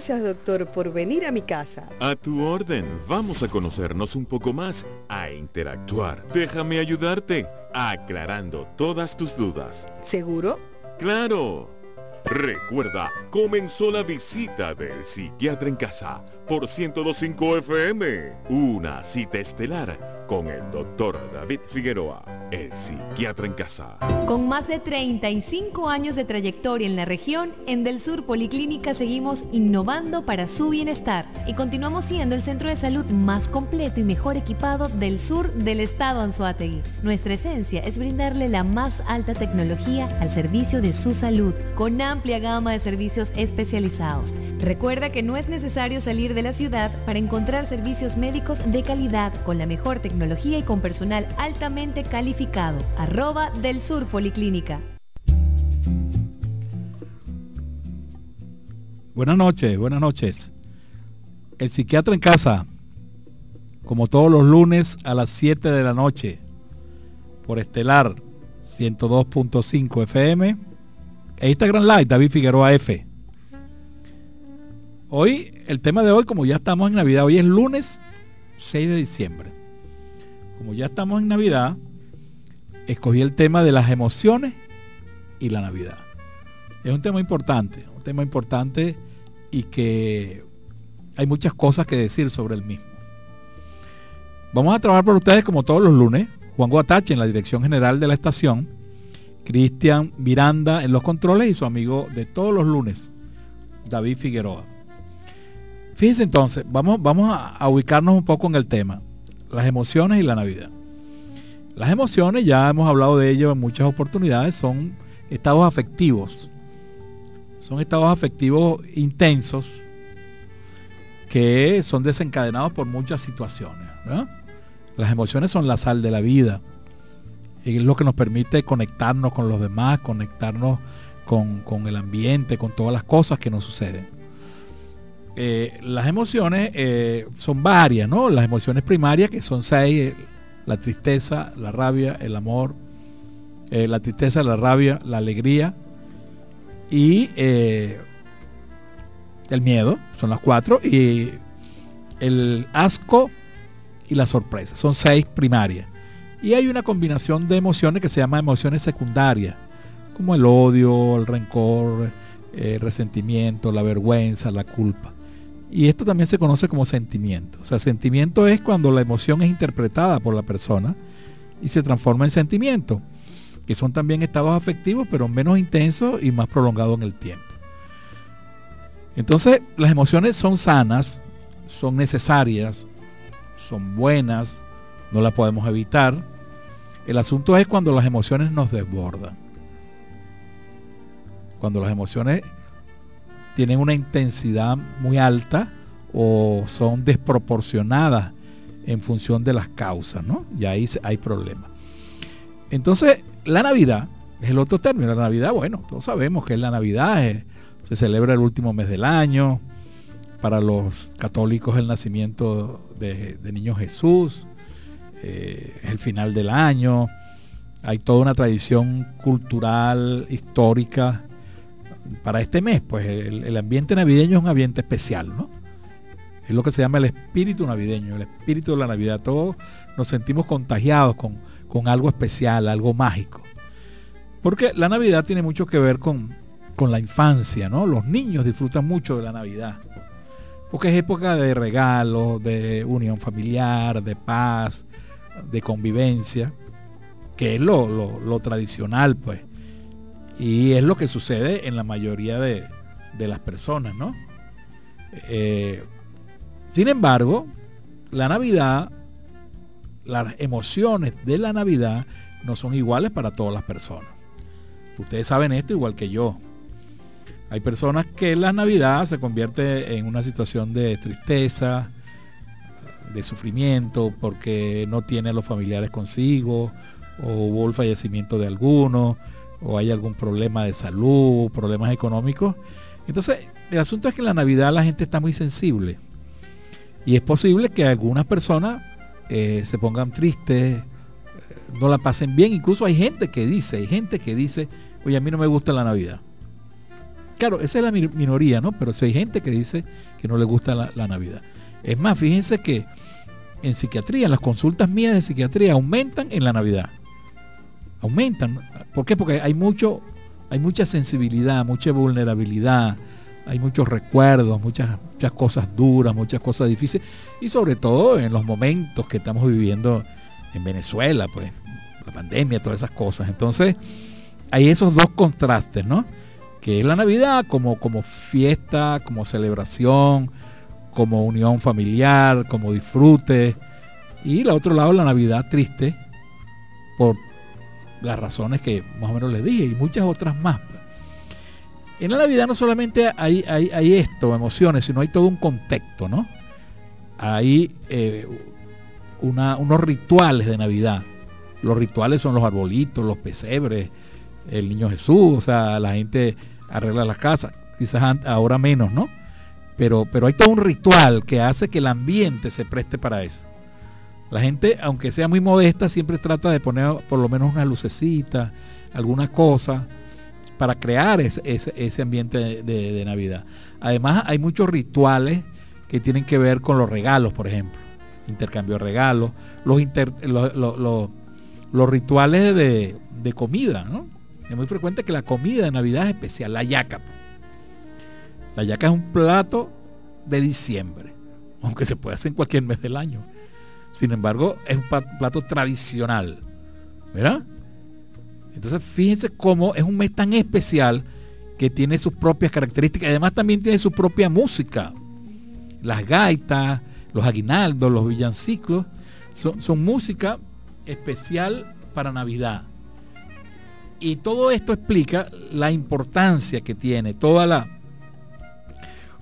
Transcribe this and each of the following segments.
Gracias, doctor, por venir a mi casa. A tu orden. Vamos a conocernos un poco más, a interactuar. Déjame ayudarte, aclarando todas tus dudas. ¿Seguro? ¡Claro! Recuerda, comenzó la visita del psiquiatra en casa por 1025 FM. Una cita estelar con el doctor David Figueroa, el psiquiatra en casa. Con más de 35 años de trayectoria en la región, en Del Sur Policlínica seguimos innovando para su bienestar y continuamos siendo el centro de salud más completo y mejor equipado del sur del estado Anzuategui. Nuestra esencia es brindarle la más alta tecnología al servicio de su salud, con amplia gama de servicios especializados. Recuerda que no es necesario salir de la ciudad para encontrar servicios médicos de calidad con la mejor tecnología y con personal altamente calificado. Arroba del Sur Policlínica. Buenas noches, buenas noches. El psiquiatra en casa, como todos los lunes a las 7 de la noche, por Estelar 102.5 FM e Instagram Live, David Figueroa F. Hoy, el tema de hoy, como ya estamos en Navidad, hoy es lunes 6 de diciembre. Como ya estamos en Navidad, escogí el tema de las emociones y la Navidad. Es un tema importante, un tema importante y que hay muchas cosas que decir sobre el mismo. Vamos a trabajar por ustedes como todos los lunes. Juan Guatache en la dirección general de la estación. Cristian Miranda en los controles y su amigo de todos los lunes, David Figueroa. Fíjense entonces, vamos, vamos a, ubicarnos un poco en el tema, las emociones y la Navidad. Las emociones, ya hemos hablado de ello en muchas oportunidades, son estados afectivos. Son estados afectivos intensos que son desencadenados por muchas situaciones. Las emociones son la sal de la vida. Y es lo que nos permite conectarnos con los demás, conectarnos con, con el ambiente, con todas las cosas que nos suceden. Eh, las emociones eh, son varias, ¿no? Las emociones primarias, que son seis, eh, la tristeza, la rabia, el amor, la tristeza, la rabia, la alegría y el miedo, son las cuatro, y el asco y la sorpresa, son seis primarias. Y hay una combinación de emociones que se llama emociones secundarias, como el odio, el rencor, el resentimiento, la vergüenza, la culpa. Y esto también se conoce como sentimiento. O sea, sentimiento es cuando la emoción es interpretada por la persona y se transforma en sentimiento, que son también estados afectivos, pero menos intensos y más prolongados en el tiempo. Entonces, las emociones son sanas, son necesarias, son buenas, no las podemos evitar. El asunto es cuando las emociones nos desbordan. Cuando las emociones tienen una intensidad muy alta o son desproporcionadas en función de las causas, ¿no? Y ahí hay problemas. Entonces, la Navidad es el otro término. La Navidad, bueno, todos sabemos que es la Navidad, eh, se celebra el último mes del año. Para los católicos el nacimiento de, niño Jesús, eh, es el final del año. Hay toda una tradición cultural, histórica, para este mes, pues el, ambiente navideño es un ambiente especial, ¿no? Es lo que se llama el espíritu navideño, el espíritu de la Navidad. Todos nos sentimos contagiados con, con algo especial, algo mágico. Porque la Navidad tiene mucho que ver con, con la infancia, ¿no? Los niños disfrutan mucho de la Navidad. Porque es época de regalos, de unión familiar, de paz, de convivencia, que es lo, lo, lo tradicional, pues. Y es lo que sucede en la mayoría de, las personas, ¿no? Eh, sin embargo, la Navidad, las emociones de la Navidad no son iguales para todas las personas. Ustedes saben esto igual que yo. Hay personas que la Navidad se convierte en una situación de tristeza, de sufrimiento, porque no tiene a los familiares consigo, o hubo el fallecimiento de alguno, o hay algún problema de salud, problemas económicos. Entonces, el asunto es que en la Navidad la gente está muy sensible. Y es posible que algunas personas eh, se pongan tristes, eh, no la pasen bien. Incluso hay gente que dice, hay gente que dice, oye, a mí no me gusta la Navidad. Claro, esa es la minoría, ¿no? Pero si hay gente que dice que no le gusta la, Navidad. Es más, fíjense que en psiquiatría, las consultas mías de psiquiatría aumentan en la Navidad. Aumentan. ¿Por qué? Porque hay mucho, hay mucha sensibilidad, mucha vulnerabilidad, hay muchos recuerdos, muchas, muchas cosas duras, muchas cosas difíciles. Y sobre todo en los momentos que estamos viviendo en Venezuela, pues, la pandemia, todas esas cosas. Entonces, hay esos dos contrastes, ¿no? Que es la Navidad como, como fiesta, como celebración, como unión familiar, como disfrute. Y la otro lado, la Navidad triste, por las razones que más o menos les dije, y muchas otras más. En la Navidad no solamente hay, hay, esto, emociones, sino hay todo un contexto, ¿no? Hay eh, unos rituales de Navidad. Los rituales son los arbolitos, los pesebres, el niño Jesús, o sea, la gente arregla las casas, quizás ahora menos, ¿no? Pero, pero hay todo un ritual que hace que el ambiente se preste para eso. La gente, aunque sea muy modesta, siempre trata de poner por lo menos una lucecita, alguna cosa, para crear ese, ambiente de, Navidad. Además, hay muchos rituales que tienen que ver con los regalos, por ejemplo. Intercambio de regalos, los, rituales de, comida. Es muy frecuente que la comida de Navidad es especial, la yaca. La yaca es un plato de diciembre, aunque se puede hacer en cualquier mes del año. Sin embargo, es un plato tradicional. ¿Verdad? Entonces, fíjense cómo es un mes tan especial que tiene sus propias características. Además, también tiene su propia música. Las gaitas, los aguinaldos, los villanciclos, son, son música especial para Navidad. Y todo esto explica la importancia que tiene, toda la,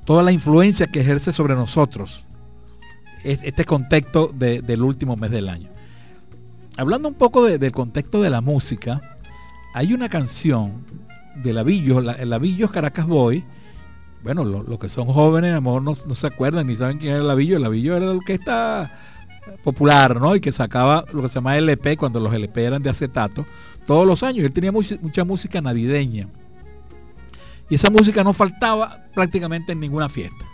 toda la influencia que ejerce sobre nosotros este contexto del último mes del año. Hablando un poco del contexto de la música, hay una canción de Lavillos, la, Lavillos Caracas Boy. Bueno, los que son jóvenes a lo mejor no, se acuerdan ni saben quién era Lavillo. Lavillo era que está popular, ¿no? Y que sacaba lo que se llama LP cuando los LP eran de acetato todos los años. Él tenía mucha música navideña. Y esa música no faltaba prácticamente en ninguna fiesta.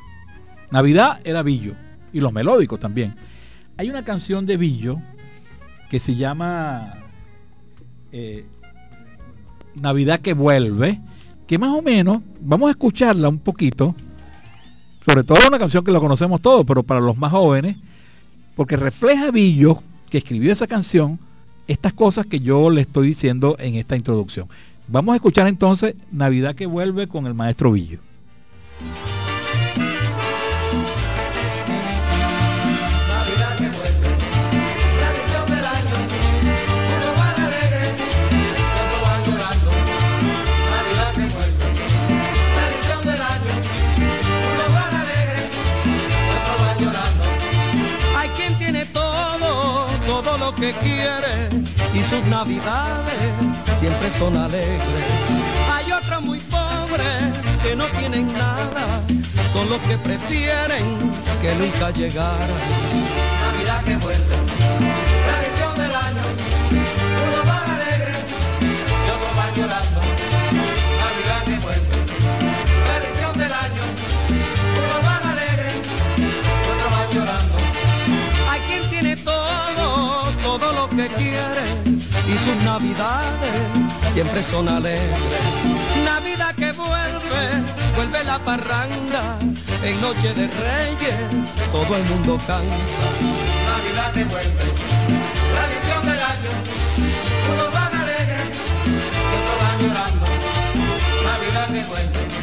Navidad era Billo. Y los melódicos también. Hay una canción de Billo que se llama eh, Navidad que vuelve. Que más o menos, vamos a escucharla un poquito. Sobre todo una canción que la conocemos todos, pero para los más jóvenes. Porque refleja Billo, que escribió esa canción, estas cosas que yo le estoy diciendo en esta introducción. Vamos a escuchar entonces Navidad que vuelve con el maestro Villo. Que quiere y sus navidades siempre son alegres. Hay otros muy pobres que no tienen nada, son los que prefieren que nunca llegara. Navidad que vuelve, siempre son alegres. Navidad que vuelve, vuelve la parranda, en noche de reyes todo el mundo canta. Navidad que vuelve, tradición del año, unos van alegres y otros van llorando. Navidad que vuelve,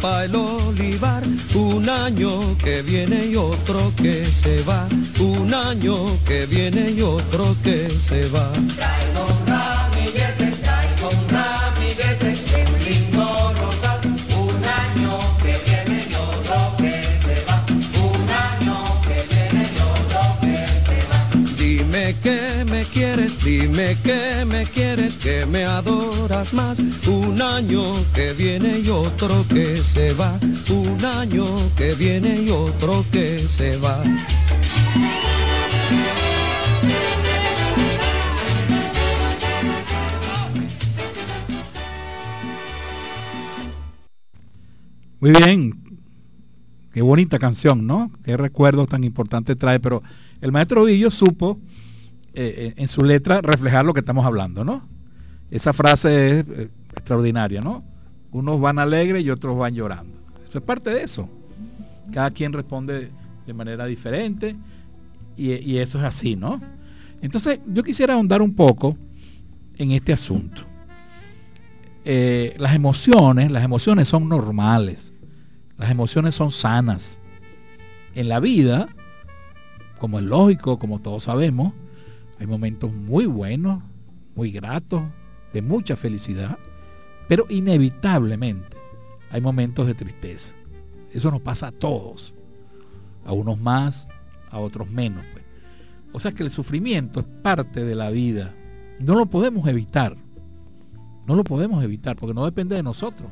pa' el olivar. Un año que viene y otro que se va. Un año que viene y otro que se va. Que me quieres, que me adoras más. Un año que viene y otro que se va. Un año que viene y otro que se va. Muy bien, qué bonita canción, ¿no? Qué recuerdos tan importantes trae, pero el maestro Villo supo eh, eh, en su letra reflejar lo que estamos hablando, ¿no? Esa frase es eh, extraordinaria, ¿no? Unos van alegres y otros van llorando. Eso es parte de eso. Cada quien responde de manera diferente y, eso es así, ¿no? Entonces, yo quisiera ahondar un poco en este asunto. las emociones, las emociones son normales. Las emociones son sanas. En la vida, como es lógico, como todos sabemos, hay momentos muy buenos, muy gratos, de mucha felicidad, pero inevitablemente hay momentos de tristeza. Eso nos pasa a todos, a unos más, a otros menos. Pues. O sea que el sufrimiento es parte de la vida. No lo podemos evitar. No lo podemos evitar porque no depende de nosotros.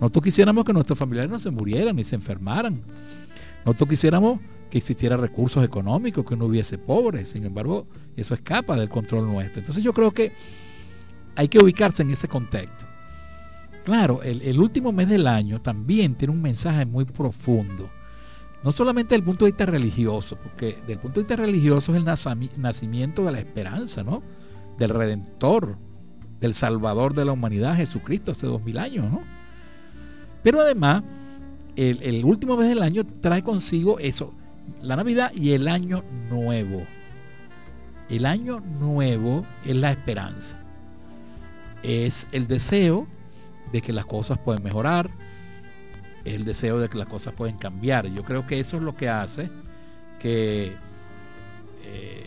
Nosotros quisiéramos que nuestros familiares no se murieran ni se enfermaran. Nosotros quisiéramos que existiera recursos económicos, que no hubiese pobres. Sin embargo, eso escapa del control nuestro. Entonces yo creo que hay que ubicarse en ese contexto. Claro, el, último mes del año también tiene un mensaje muy profundo. No solamente desde el punto de vista religioso, porque desde el punto de vista religioso es el nacimiento de la esperanza, ¿no? Del Redentor, del Salvador de la humanidad, Jesucristo, hace dos mil años, ¿no? Pero además, el, el último mes del año trae consigo eso, la Navidad y el año nuevo. El año nuevo es la esperanza. Es el deseo de que las cosas pueden mejorar, el deseo de que las cosas pueden cambiar. Yo creo que eso es lo que hace que eh,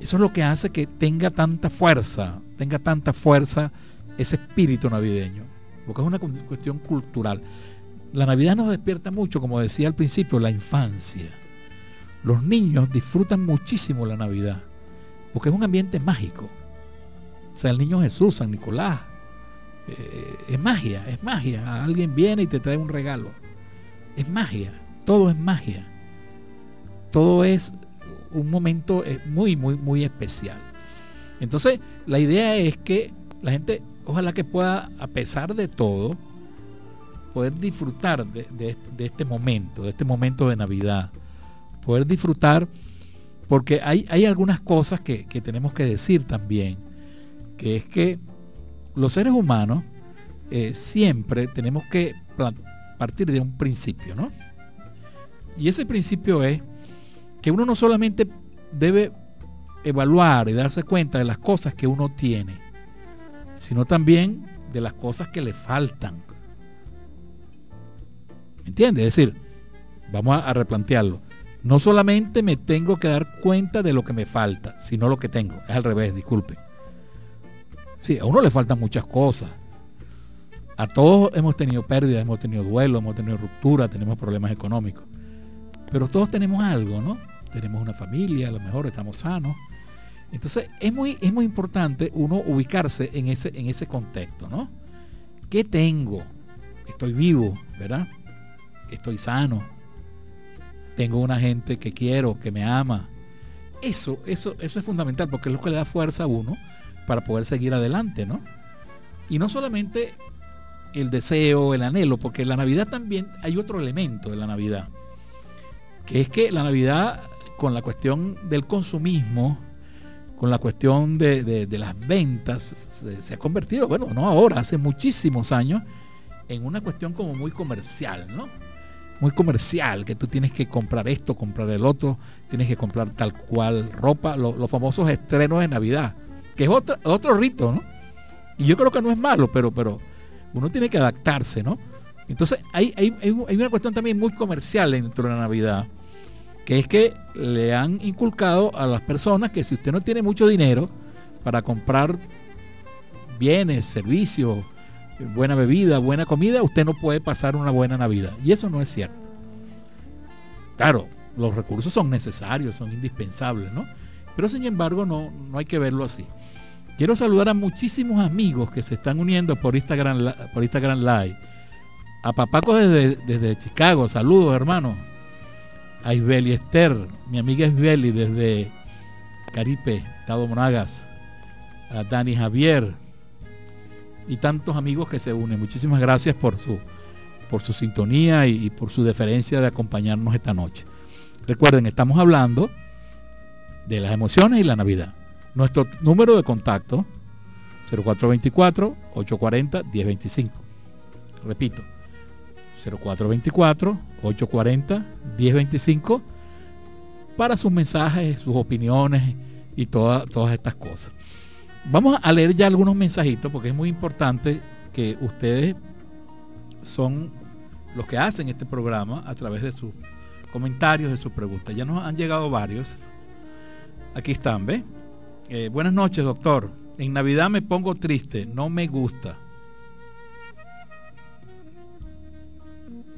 eso es lo que hace que tenga tanta fuerza, tenga tanta fuerza ese espíritu navideño, porque es una cuestión cultural. La Navidad nos despierta mucho, como decía al principio, la infancia. Los niños disfrutan muchísimo la Navidad, porque es un ambiente mágico. O sea, el niño Jesús, San Nicolás, eh, es magia, es magia. Alguien viene y te trae un regalo. Es magia, todo es magia. Todo es un momento eh, muy, muy, muy especial. Entonces, la idea es que la gente, ojalá que pueda, a pesar de todo, poder disfrutar de, este momento, de este momento de Navidad. Poder disfrutar, porque hay, algunas cosas que, tenemos que decir también, que es que los seres humanos eh, siempre tenemos que partir de un principio, ¿no? Y ese principio es que uno no solamente debe evaluar y darse cuenta de las cosas que uno tiene, sino también de las cosas que le faltan. ¿Entiendes? Es decir, vamos a, replantearlo. No solamente me tengo que dar cuenta de lo que me falta, sino lo que tengo. Es al revés, disculpe. Sí, a uno le faltan muchas cosas. A todos hemos tenido pérdidas, hemos tenido duelo, hemos tenido ruptura, tenemos problemas económicos. Pero todos tenemos algo, ¿no? Tenemos una familia, a lo mejor estamos sanos. Entonces es muy, es muy importante uno ubicarse en ese, en ese contexto, ¿no? ¿Qué tengo? Estoy vivo, ¿verdad? Estoy sano, tengo una gente que quiero, que me ama. Eso, eso, eso es fundamental porque es lo que le da fuerza a uno para poder seguir adelante, ¿no? Y no solamente el deseo, el anhelo, porque la Navidad también hay otro elemento de la Navidad, que es que la Navidad, con la cuestión del consumismo, con la cuestión de, las ventas, se, se, ha convertido, bueno, no ahora, hace muchísimos años, en una cuestión como muy comercial, ¿no? Muy comercial, que tú tienes que comprar esto, comprar el otro, tienes que comprar tal cual ropa, los famosos estrenos de Navidad, que es otro, otro rito, ¿no? Y yo creo que no es malo, pero, pero uno tiene que adaptarse, ¿no? Entonces hay, hay, hay una cuestión también muy comercial dentro de la Navidad, que es que le han inculcado a las personas que si usted no tiene mucho dinero para comprar bienes, servicios, buena bebida, buena comida, usted no puede pasar una buena Navidad. Y eso no es cierto. Claro, los recursos son necesarios, son indispensables, ¿no? Pero sin embargo no, no hay que verlo así. Quiero saludar a muchísimos amigos que se están uniendo por Instagram, por Instagram Live. A Papaco desde, desde Chicago, saludos hermano. A Isbeli Esther, mi amiga Isbeli desde Caripe, Estado Monagas. A Dani Javier, y tantos amigos que se unen. Muchísimas gracias por su, por su sintonía y, por su deferencia de acompañarnos esta noche. Recuerden, estamos hablando de las emociones y la Navidad. Nuestro número de contacto 0424-840-1025. Repito, 0424-840-1025 para sus mensajes, sus opiniones y todas todas estas cosas. Vamos a leer ya algunos mensajitos porque es muy importante que ustedes son los que hacen este programa a través de sus comentarios, de sus preguntas. Ya nos han llegado varios. Aquí están, ¿ve? Eh, buenas noches, doctor. En Navidad me pongo triste, no me gusta.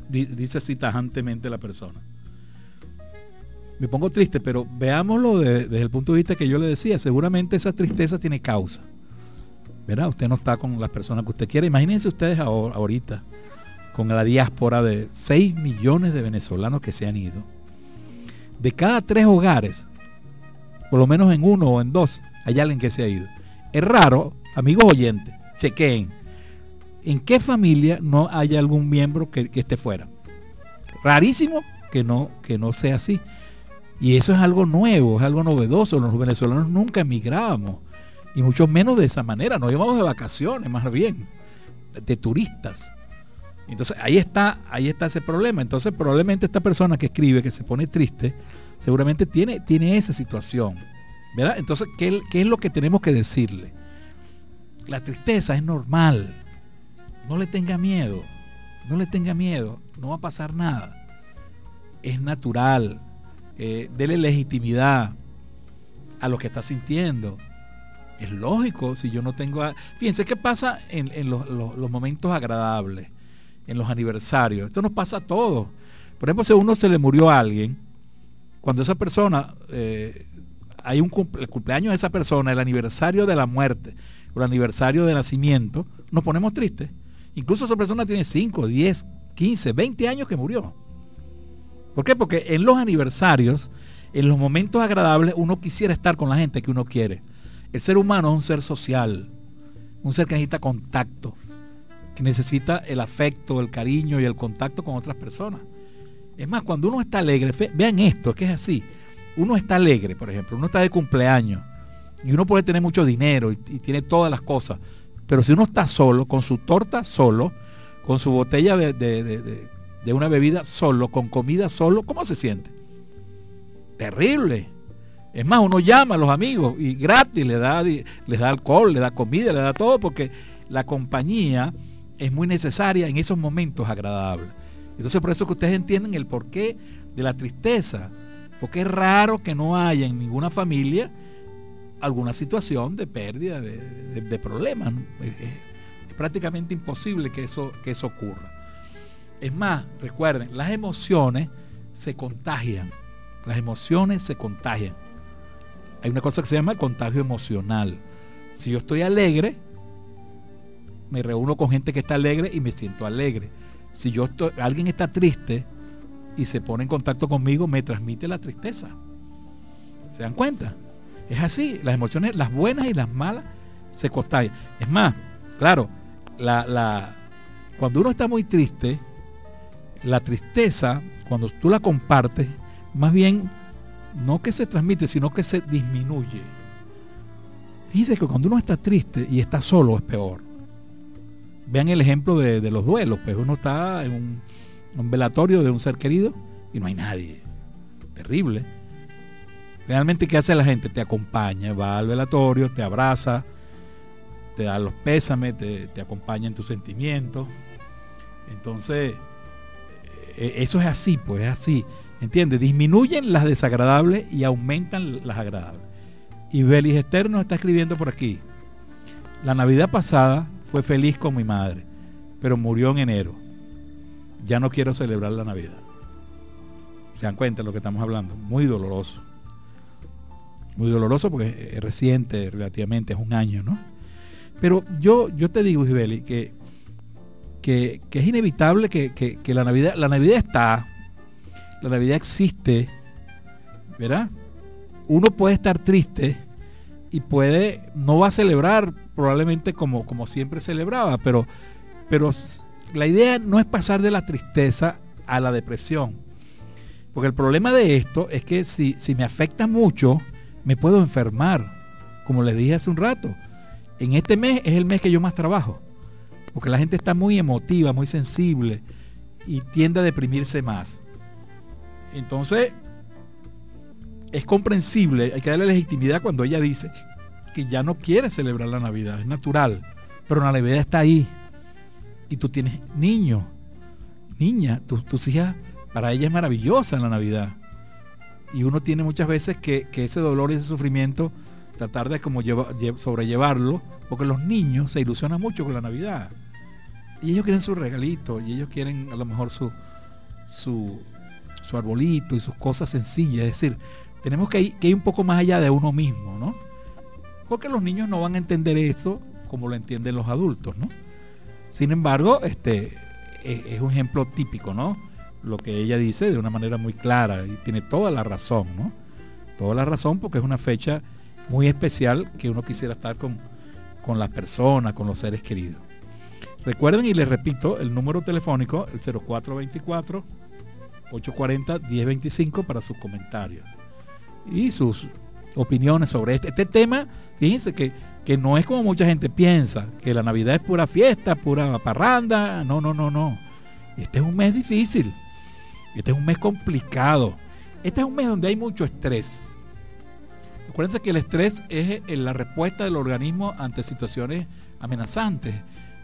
Dice así tajantemente la persona me pongo triste, pero veámoslo desde el punto de vista que yo le decía, seguramente esa tristeza tiene causa. ¿Verdad? Usted no está con las personas que usted quiere. Imagínense ustedes ahorita con la diáspora de 6 millones de venezolanos que se han ido. De cada tres hogares, por lo menos en uno o en dos, hay alguien que se ha ido. Es raro, amigos oyentes, chequeen, en qué familia no haya algún miembro que, que esté fuera. Rarísimo que no, que no sea así. Y eso es algo nuevo, es algo novedoso. Los venezolanos nunca emigrábamos. Y mucho menos de esa manera. Nos íbamos de vacaciones, más bien. De turistas. Entonces ahí está, ahí está ese problema. Entonces probablemente esta persona que escribe, que se pone triste, seguramente tiene, tiene esa situación. ¿Verdad? Entonces, ¿qué, ¿qué es lo que tenemos que decirle? La tristeza es normal. No le tenga miedo. No le tenga miedo. No va a pasar nada. Es natural eh, dele legitimidad a lo que está sintiendo. Es lógico si yo no tengo... Fíjense qué pasa en, los, momentos agradables, en los aniversarios. Esto nos pasa a todos. Por ejemplo, si a uno se le murió a alguien, cuando esa persona, eh, hay un cumpleaños de esa persona, el aniversario de la muerte, o el aniversario de nacimiento, nos ponemos tristes. Incluso esa persona tiene 5, 10, 15, 20 años que murió. ¿Por qué? Porque en los aniversarios, en los momentos agradables, uno quisiera estar con la gente que uno quiere. El ser humano es un ser social, un ser que necesita contacto, que necesita el afecto, el cariño y el contacto con otras personas. Es más, cuando uno está alegre, vean esto, que es así. Uno está alegre, por ejemplo, uno está de cumpleaños y uno puede tener mucho dinero y, tiene todas las cosas. Pero si uno está solo, con su torta solo, con su botella de de una bebida solo, con comida solo, ¿cómo se siente? Terrible. Es más, uno llama a los amigos y gratis le da, les da alcohol, le da comida, le da todo, porque la compañía es muy necesaria en esos momentos agradables. Entonces por eso que ustedes entienden el porqué de la tristeza, porque es raro que no haya en ninguna familia alguna situación de pérdida, de, problemas. Es, es, prácticamente imposible que eso, que eso ocurra. Es más, recuerden, las emociones se contagian. Las emociones se contagian. Hay una cosa que se llama el contagio emocional. Si yo estoy alegre, me reúno con gente que está alegre y me siento alegre. Si yo alguien está triste y se pone en contacto conmigo, me transmite la tristeza. ¿Se dan cuenta? Es así, las emociones, las buenas y las malas, se contagian. Es más, claro, la, cuando uno está muy triste, la tristeza, cuando tú la compartes, más bien no que se transmite, sino que se disminuye. Fíjense que cuando uno está triste y está solo es peor. Vean el ejemplo de, los duelos, pues uno está en un, velatorio de un ser querido y no hay nadie. Terrible. Realmente, ¿qué hace la gente? Te acompaña, va al velatorio, te abraza, te da los pésames, te, te acompaña en tus sentimientos Entonces, eso es así, pues es así. ¿Entiendes? Disminuyen las desagradables y aumentan las agradables. Y Belis Eterno está escribiendo por aquí. La Navidad pasada fue feliz con mi madre, pero murió en enero. Ya no quiero celebrar la Navidad. ¿Se dan cuenta de lo que estamos hablando? Muy doloroso. Muy doloroso porque es reciente relativamente, es un año, ¿no? Pero yo, yo te digo, Isbeli, que, que, es inevitable que, que, la Navidad, la Navidad está, la Navidad existe, ¿verdad? Uno puede estar triste y puede, no va a celebrar probablemente como, como siempre celebraba, pero, pero la idea no es pasar de la tristeza a la depresión. Porque el problema de esto es que si, si me afecta mucho, me puedo enfermar, como les dije hace un rato en este mes es el mes que yo más trabajo, porque la gente está muy emotiva, muy sensible y tiende a deprimirse más. Entonces, es comprensible, hay que darle legitimidad cuando ella dice que ya no quiere celebrar la Navidad, es natural, pero la Navidad está ahí. Y tú tienes niños, niña, tus hijas, para ella es maravillosa la Navidad. Y uno tiene muchas veces que, que ese dolor y ese sufrimiento tratar de como sobrellevarlo, porque los niños se ilusionan mucho con la Navidad. Y ellos quieren su regalito, y ellos quieren a lo mejor su, su, su arbolito y sus cosas sencillas. Es decir, tenemos que ir, que ir un poco más allá de uno mismo, ¿no? Porque los niños no van a entender eso como lo entienden los adultos, ¿no? Sin embargo, este es, es un ejemplo típico, ¿no? Lo que ella dice de una manera muy clara y tiene toda la razón, ¿no? Toda la razón porque es una fecha muy especial que uno quisiera estar con, con las personas, con los seres queridos. Recuerden y les repito el número telefónico, el 0424 840 1025 para sus comentarios y sus opiniones sobre este, este tema. Fíjense que, que no es como mucha gente piensa, que la Navidad es pura fiesta, pura parranda. No, no, no, no. Este es un mes difícil. Este es un mes complicado. Este es un mes donde hay mucho estrés. Acuérdense que el estrés es eh, la respuesta del organismo ante situaciones amenazantes.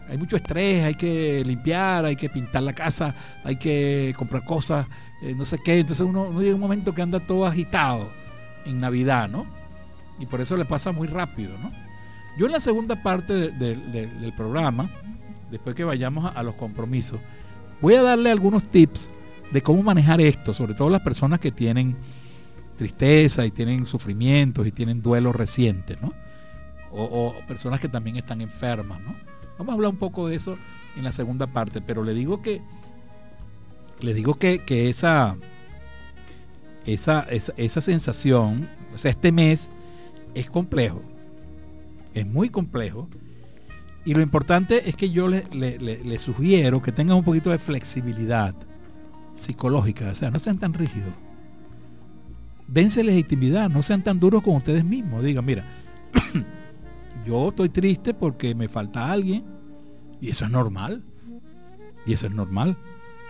Hay mucho estrés, hay que limpiar, hay que pintar la casa, hay que comprar cosas, eh, no sé qué. Entonces uno, llega un momento que anda todo agitado en Navidad, ¿no? Y por eso le pasa muy rápido, ¿no? Yo en la segunda parte del programa, después que vayamos a los compromisos, voy a darle algunos tips de cómo manejar esto, sobre todo las personas que tienen tristeza y tienen sufrimientos y tienen duelos recientes, ¿no? O, personas que también están enfermas, ¿no? Vamos a hablar un poco de eso en la segunda parte, pero le digo que le digo que, esa, esa, esa, sensación, o sea, este mes es complejo, es muy complejo. Y lo importante es que yo le, le sugiero que tengan un poquito de flexibilidad psicológica, o sea, no sean tan rígidos dense legitimidad, no sean tan duros con ustedes mismos. Digan, mira, yo estoy triste porque me falta alguien y eso es normal. Y eso es normal.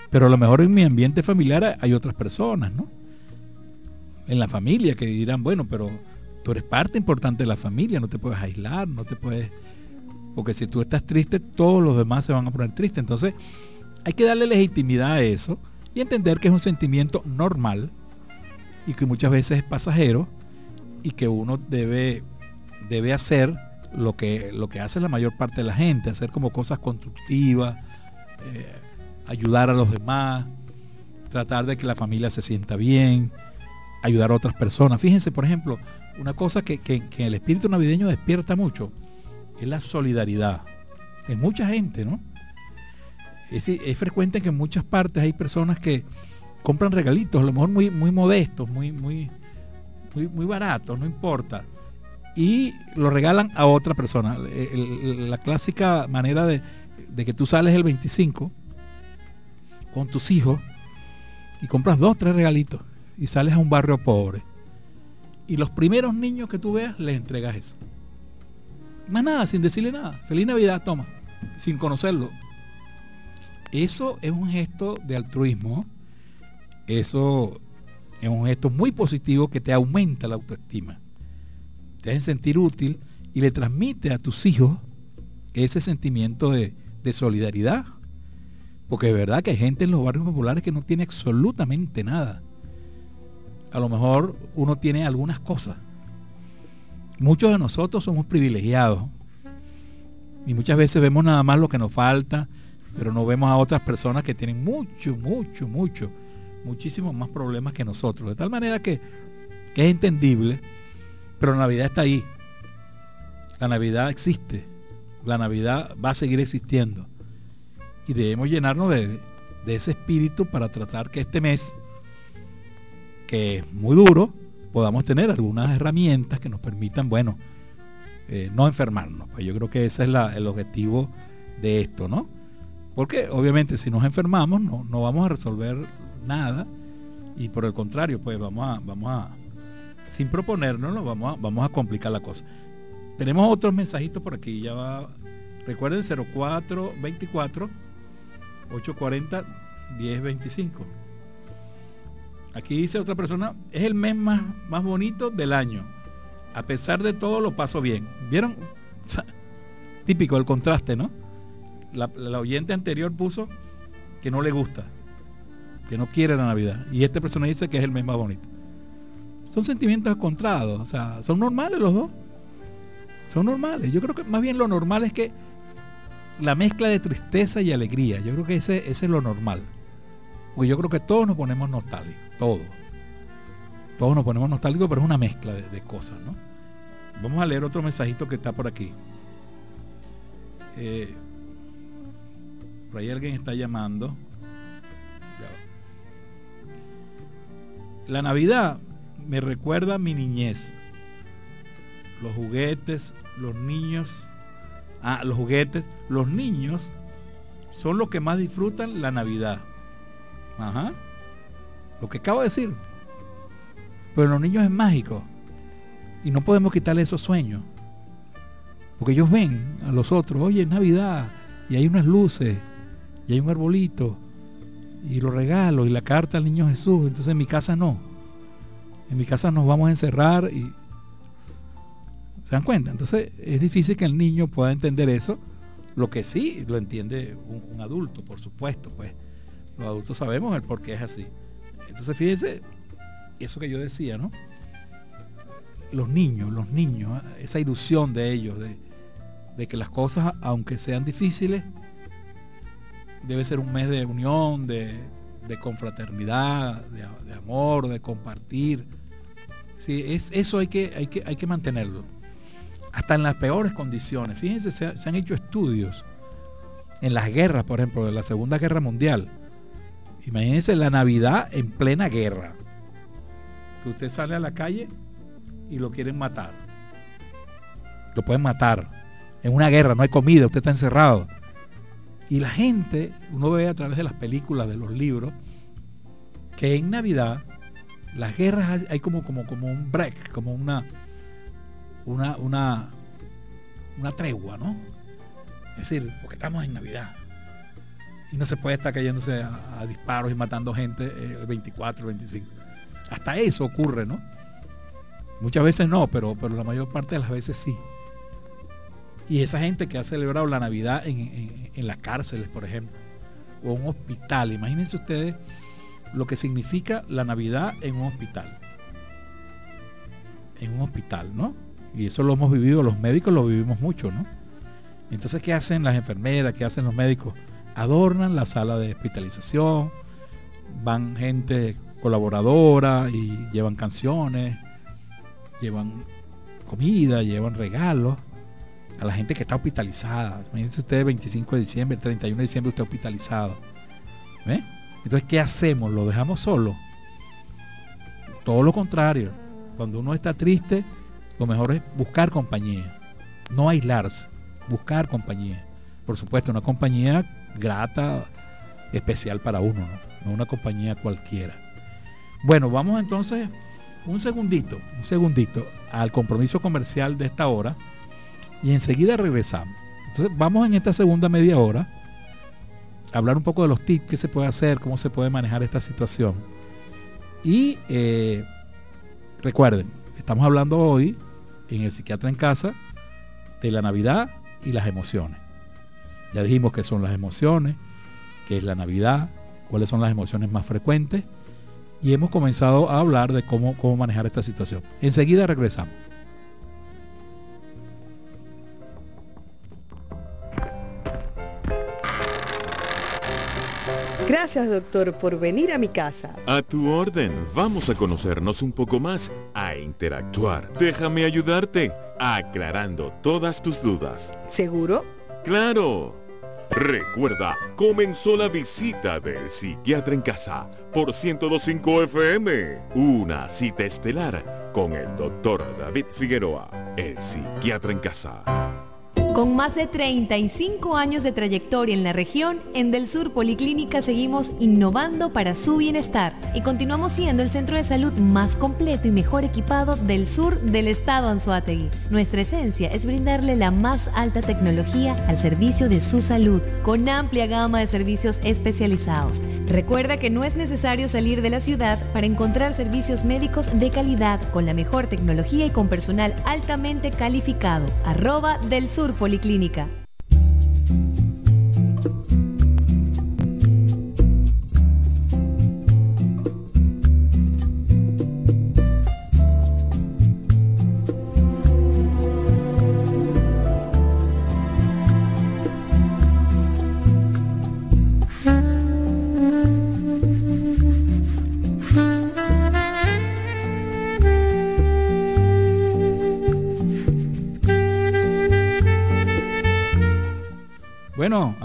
Pero a lo mejor en mi ambiente familiar hay otras personas, ¿no? En la familia que dirán, bueno, pero tú eres parte importante de la familia, no te puedes aislar, no te puedes... Porque si tú estás triste, todos los demás se van a poner tristes. Entonces, hay que darle legitimidad a eso y entender que es un sentimiento normal y que muchas veces es pasajero y que uno debe, debe hacer lo que, lo que hace la mayor parte de la gente, hacer como cosas constructivas, eh, ayudar a los demás, tratar de que la familia se sienta bien, ayudar a otras personas. Fíjense, por ejemplo, una cosa que, que, el espíritu navideño despierta mucho es la solidaridad. En mucha gente, ¿no? Es, es frecuente que en muchas partes hay personas que, compran regalitos, a lo mejor muy, muy modestos, muy, muy, muy, muy baratos, no importa. Y lo regalan a otra persona. la clásica manera de, que tú sales el 25 con tus hijos y compras dos, tres regalitos y sales a un barrio pobre. Y los primeros niños que tú veas les entregas eso. Más nada, sin decirle nada. Feliz Navidad, toma. Sin conocerlo. Eso es un gesto de altruismo eso es un gesto muy positivo que te aumenta la autoestima. Te hace sentir útil y le transmite a tus hijos ese sentimiento de, solidaridad. Porque es verdad que hay gente en los barrios populares que no tiene absolutamente nada. A lo mejor uno tiene algunas cosas. Muchos de nosotros somos privilegiados. Y muchas veces vemos nada más lo que nos falta, pero no vemos a otras personas que tienen mucho, mucho, mucho, muchísimos más problemas que nosotros. De tal manera que es entendible, pero la Navidad está ahí. La Navidad existe. La Navidad va a seguir existiendo y debemos llenarnos de, ese espíritu para tratar que este mes, que es muy duro, podamos tener algunas herramientas que nos permitan, bueno, eh, no enfermarnos. Pues yo creo que ese es el objetivo de esto, ¿no? Porque obviamente si nos enfermamos no, no vamos a resolver nada y por el contrario, pues vamos a, vamos a sin proponernos, vamos a, complicar la cosa. Tenemos otros mensajitos por aquí, ya va. Recuerden 0424 840 1025. Aquí dice otra persona, es el mes más, más bonito del año. A pesar de todo lo paso bien. ¿Vieron? típico el contraste, ¿no? La, oyente anterior puso que no le gusta, que no quiere la Navidad. Y esta persona dice que es el mes más bonito. Son sentimientos encontrados, o sea, son normales los dos. Son normales. Yo creo que más bien lo normal es que la mezcla de tristeza y alegría. Yo creo que ese, es lo normal. Porque yo creo que todos nos ponemos nostálgicos, todos. Todos nos ponemos nostálgicos, pero es una mezcla de, cosas, ¿no? Vamos a leer otro mensajito que está por aquí. Eh, por ahí alguien está llamando. La Navidad me recuerda mi niñez. Los juguetes, los niños Ah, los juguetes. Los niños son los que más disfrutan la Navidad. Ajá. Lo que acabo de decir. Pero los niños es mágico. Y no podemos quitarle esos sueños. Porque ellos ven a los otros, oye, es Navidad, y hay unas luces, y hay un arbolito, y los regalos, y la carta al niño Jesús. Entonces en mi casa no. En mi casa nos vamos a encerrar y ¿Se dan cuenta? Entonces es difícil que el niño pueda entender eso. Lo que sí lo entiende un, adulto, por supuesto, pues. Los adultos sabemos el por qué es así. Entonces fíjense, eso que yo decía, ¿no? Los niños, los niños, esa ilusión de ellos, de, que las cosas, aunque sean difíciles, debe ser un mes de unión, de, confraternidad, de, amor, de compartir. Sí, es, eso hay que, hay, que, hay que mantenerlo hasta en las peores condiciones. Fíjense, se, han hecho estudios en las guerras, por ejemplo, de la Segunda Guerra Mundial. Imagínense la Navidad en plena guerra. Que usted sale a la calle y lo quieren matar. Lo pueden matar. En una guerra no hay comida, usted está encerrado. Y la gente, uno ve a través de las películas, de los libros, que en Navidad las guerras hay como, como, como un break, como una, una, una, una tregua, ¿no? Es decir, porque estamos en Navidad. Y no se puede estar cayéndose a, disparos y matando gente el 24, el 25. Hasta eso ocurre, ¿no? Muchas veces no, pero, pero la mayor parte de las veces sí. Y esa gente que ha celebrado la Navidad en, en las cárceles, por ejemplo, o en un hospital, imagínense ustedes lo que significa la Navidad en un hospital. En un hospital, ¿no? Y eso lo hemos vivido, los médicos lo vivimos mucho, ¿no? Entonces, ¿qué hacen las enfermeras? ¿Qué hacen los médicos? Adornan la sala de hospitalización, van gente colaboradora y llevan canciones, llevan comida, llevan regalos a la gente que está hospitalizada. Imagínense ustedes 25 de diciembre, 31 de diciembre usted hospitalizado. ¿Ve? Entonces, ¿qué hacemos? ¿Lo dejamos solo? Todo lo contrario. Cuando uno está triste, lo mejor es buscar compañía, no aislarse, buscar compañía. Por supuesto, una compañía grata, especial para uno, no, una compañía cualquiera. Bueno, vamos entonces un segundito, un segundito al compromiso comercial de esta hora y enseguida regresamos. Entonces vamos en esta segunda media hora hablar un poco de los tips, qué se puede hacer, cómo se puede manejar esta situación. Y eh, recuerden, estamos hablando hoy en el psiquiatra en casa de la Navidad y las emociones. Ya dijimos que son las emociones, qué es la Navidad, cuáles son las emociones más frecuentes y hemos comenzado a hablar de cómo, cómo manejar esta situación. Enseguida regresamos. Gracias, doctor, por venir a mi casa. A tu orden, vamos a conocernos un poco más, a interactuar. Déjame ayudarte, aclarando todas tus dudas. ¿Seguro? ¡Claro! Recuerda, comenzó la visita del psiquiatra en casa por 1025 FM. Una cita estelar con el doctor David Figueroa, el psiquiatra en casa. Con más de 35 años de trayectoria en la región, en Del Sur Policlínica seguimos innovando para su bienestar y continuamos siendo el centro de salud más completo y mejor equipado del sur del estado Anzuategui. Nuestra esencia es brindarle la más alta tecnología al servicio de su salud, con amplia gama de servicios especializados. Recuerda que no es necesario salir de la ciudad para encontrar servicios médicos de calidad con la mejor tecnología y con personal altamente calificado. Arroba del Sur. Bueno,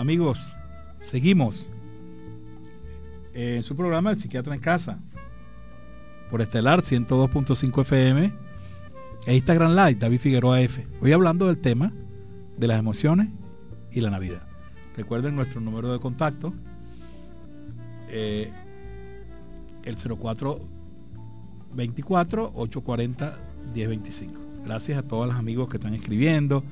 amigos, seguimos en su programa El Psiquiatra en Casa por Estelar 102.5 FM e Instagram Live David Figueroa F. Hoy hablando del tema de las emociones y la Navidad. Recuerden nuestro número de contacto, eh, el 0424 840 1025. Gracias a todos los amigos que están escribiendo,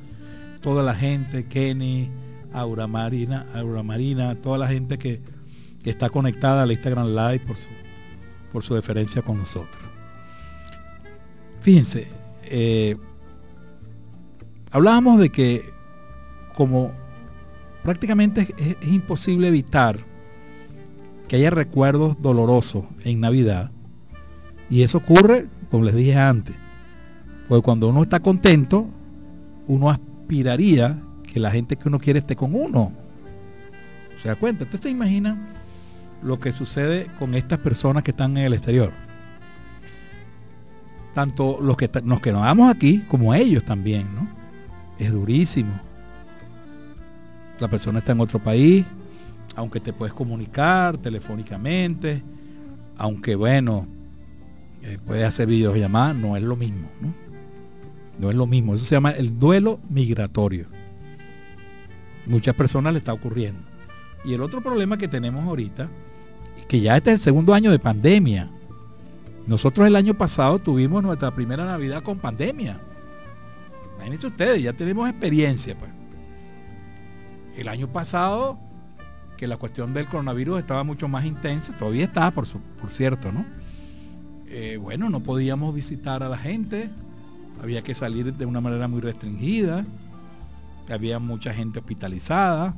toda la gente, Kenny, Aura Marina, Aura Marina, toda la gente que, que está conectada al Instagram Live por su, por su deferencia con nosotros. Fíjense, eh, hablábamos de que como prácticamente es, es, imposible evitar que haya recuerdos dolorosos en Navidad, y eso ocurre, como les dije antes, porque cuando uno está contento, uno aspiraría que la gente que uno quiere esté con uno. ¿Se da cuenta? Usted se imagina lo que sucede con estas personas que están en el exterior. Tanto los que nos quedamos aquí como ellos también, ¿no? Es durísimo. La persona está en otro país, aunque te puedes comunicar telefónicamente, aunque bueno, eh, puedes hacer videollamadas, no es lo mismo, ¿no? No es lo mismo. Eso se llama el duelo migratorio muchas personas le está ocurriendo. Y el otro problema que tenemos ahorita es que ya este es el segundo año de pandemia. Nosotros el año pasado tuvimos nuestra primera Navidad con pandemia. Imagínense ustedes, ya tenemos experiencia. Pues. El año pasado, que la cuestión del coronavirus estaba mucho más intensa, todavía está, por, su, por cierto, ¿no? Eh, bueno, no podíamos visitar a la gente, había que salir de una manera muy restringida había mucha gente hospitalizada.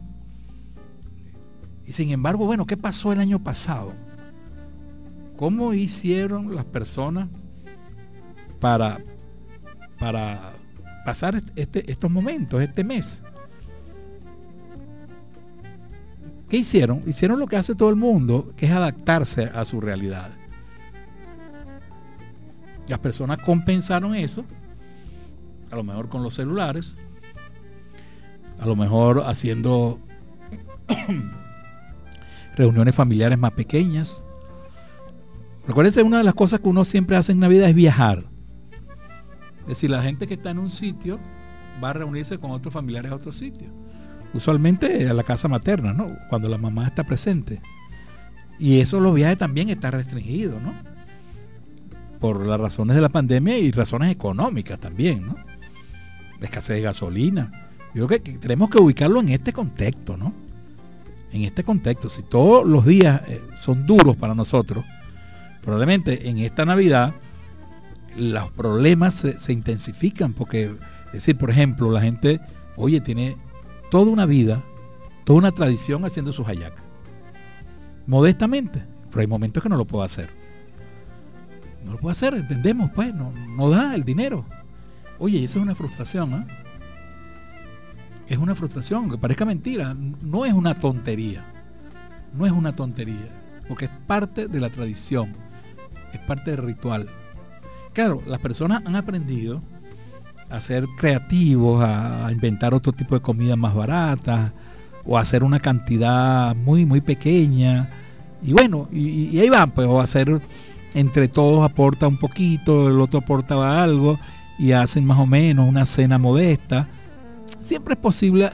Y sin embargo, bueno, ¿qué pasó el año pasado? ¿Cómo hicieron las personas para, para pasar este, estos momentos, este mes? ¿Qué hicieron? Hicieron lo que hace todo el mundo, que es adaptarse a su realidad. Las personas compensaron eso, a lo mejor con los celulares, a lo mejor haciendo reuniones familiares más pequeñas. Recuérdense, una de las cosas que uno siempre hace en Navidad es viajar. Es decir, la gente que está en un sitio va a reunirse con otros familiares a otro sitio. Usualmente a la casa materna, ¿no? Cuando la mamá está presente. Y eso los viajes también está restringido, ¿no? Por las razones de la pandemia y razones económicas también, ¿no? La escasez de gasolina. Yo creo que tenemos que ubicarlo en este contexto, ¿no? En este contexto. Si todos los días eh, son duros para nosotros, probablemente en esta Navidad los problemas se, intensifican porque, es decir, por ejemplo, la gente, oye, tiene toda una vida, toda una tradición haciendo sus hallacas. modestamente, pero hay momentos que no lo puedo hacer. No lo puedo hacer, entendemos, pues, no, no da el dinero. Oye, eso es una frustración, ¿eh? Es una frustración, que parezca mentira, no es una tontería. No es una tontería, porque es parte de la tradición, es parte del ritual. Claro, las personas han aprendido a ser creativos, a, inventar otro tipo de comida más barata o hacer una cantidad muy, muy pequeña. Y bueno, y, ahí van, pues, o hacer entre todos aporta un poquito, el otro aporta algo y hacen más o menos una cena modesta. Siempre es posible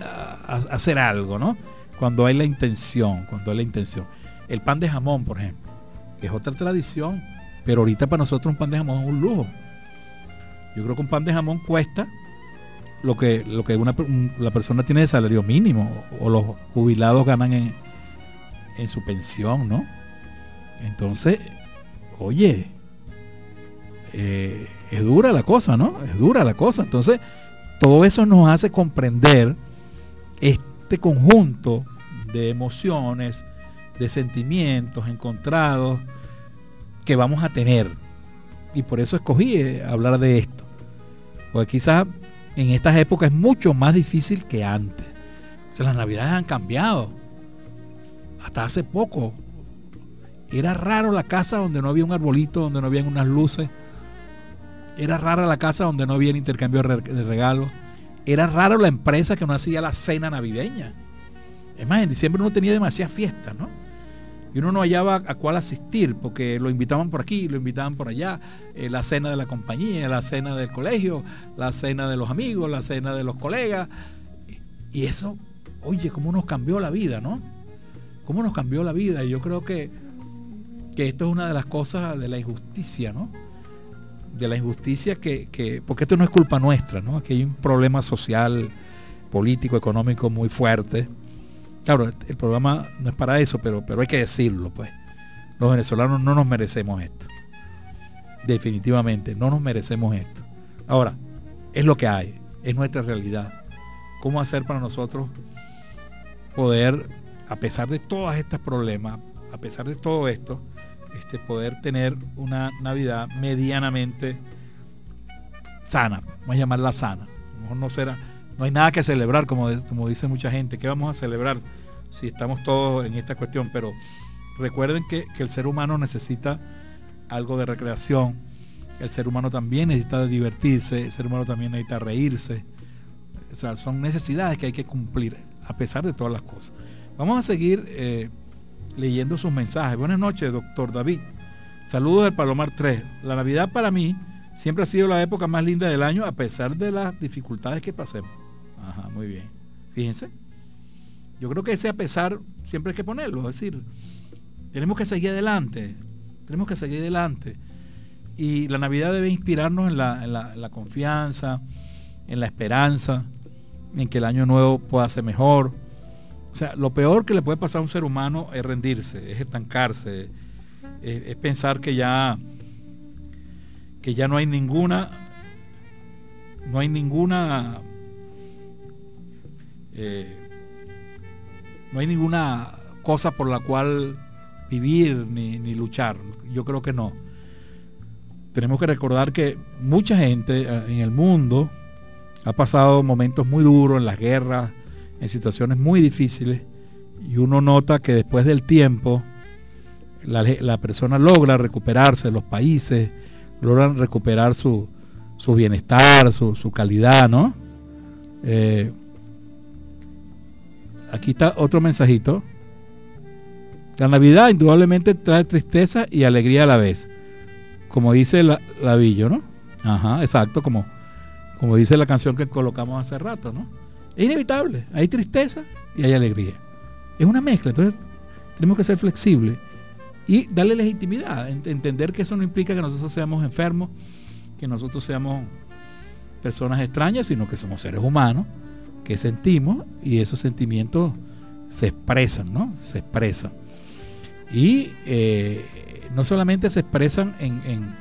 hacer algo, ¿no? Cuando hay la intención, cuando hay la intención. El pan de jamón, por ejemplo, es otra tradición, pero ahorita para nosotros un pan de jamón es un lujo. Yo creo que un pan de jamón cuesta lo que, lo que una, la persona tiene de salario mínimo o los jubilados ganan en, en su pensión, ¿no? Entonces, oye, eh, es dura la cosa, ¿no? Es dura la cosa. Entonces, todo eso nos hace comprender este conjunto de emociones, de sentimientos encontrados que vamos a tener. Y por eso escogí eh, hablar de esto. Porque quizás en estas épocas es mucho más difícil que antes. las navidades han cambiado. Hasta hace poco. Era raro la casa donde no había un arbolito, donde no habían unas luces. Era rara la casa donde no había intercambio de regalos. Era raro la empresa que no hacía la cena navideña. Es más, en diciembre no tenía demasiadas fiestas, ¿no? y uno no hallaba a cuál asistir, porque lo invitaban por aquí, lo invitaban por allá, eh, la cena de la compañía, la cena del colegio, la cena de los amigos, la cena de los colegas. Y eso, oye, cómo nos cambió la vida, ¿no? Cómo nos cambió la vida. Y yo creo que, que esto es una de las cosas de la injusticia, ¿no? De la injusticia que, que, porque esto no es culpa nuestra, ¿no? Aquí hay un problema social, político, económico muy fuerte Claro, el programa no es para eso, pero, pero hay que decirlo, pues. Los venezolanos no nos merecemos esto. Definitivamente, no nos merecemos esto. Ahora, es lo que hay, es nuestra realidad. ¿Cómo hacer para nosotros poder, a pesar de todos estos problemas, a pesar de todo esto, este, poder tener una Navidad medianamente sana, vamos a llamarla sana. no será, no hay nada que celebrar, como, como dice mucha gente. ¿Qué vamos a celebrar? si estamos todos en esta cuestión, pero recuerden que, el ser humano necesita algo de recreación, el ser humano también necesita divertirse, el ser humano también necesita reírse. O sea, son necesidades que hay que cumplir a pesar de todas las cosas. Vamos a seguir eh, leyendo sus mensajes. Buenas noches, doctor David. Saludos del Palomar 3. La Navidad para mí siempre ha sido la época más linda del año a pesar de las dificultades que pasemos. Ajá, muy bien. Fíjense. Yo creo que ese a pesar siempre hay que ponerlo, es decir, tenemos que seguir adelante, tenemos que seguir adelante. Y la Navidad debe inspirarnos en la, confianza, en la esperanza, en que el año nuevo pueda ser mejor. O sea, lo peor que le puede pasar a un ser humano es rendirse, es estancarse, es, pensar que ya, que ya no hay ninguna, no hay ninguna eh, no hay ninguna cosa por la cual vivir ni, luchar. Yo creo que no. Tenemos que recordar que mucha gente eh, en el mundo ha pasado momentos muy duros en las guerras, en situaciones muy difíciles, y uno nota que después del tiempo la, persona logra recuperarse, los países logran recuperar su, bienestar, su, calidad, ¿no? Eh, aquí está otro mensajito. La Navidad indudablemente trae tristeza y alegría a la vez. Como dice la, Lavillo, ¿no? Ajá, exacto, como, como dice la canción que colocamos hace rato, ¿no? Es inevitable, hay tristeza y hay alegría. Es una mezcla, entonces tenemos que ser flexibles y darle legitimidad, entender que eso no implica que nosotros seamos enfermos, que nosotros seamos personas extrañas, sino que somos seres humanos que sentimos y esos sentimientos se expresan, ¿no? Se expresan. Y eh, no solamente se expresan en,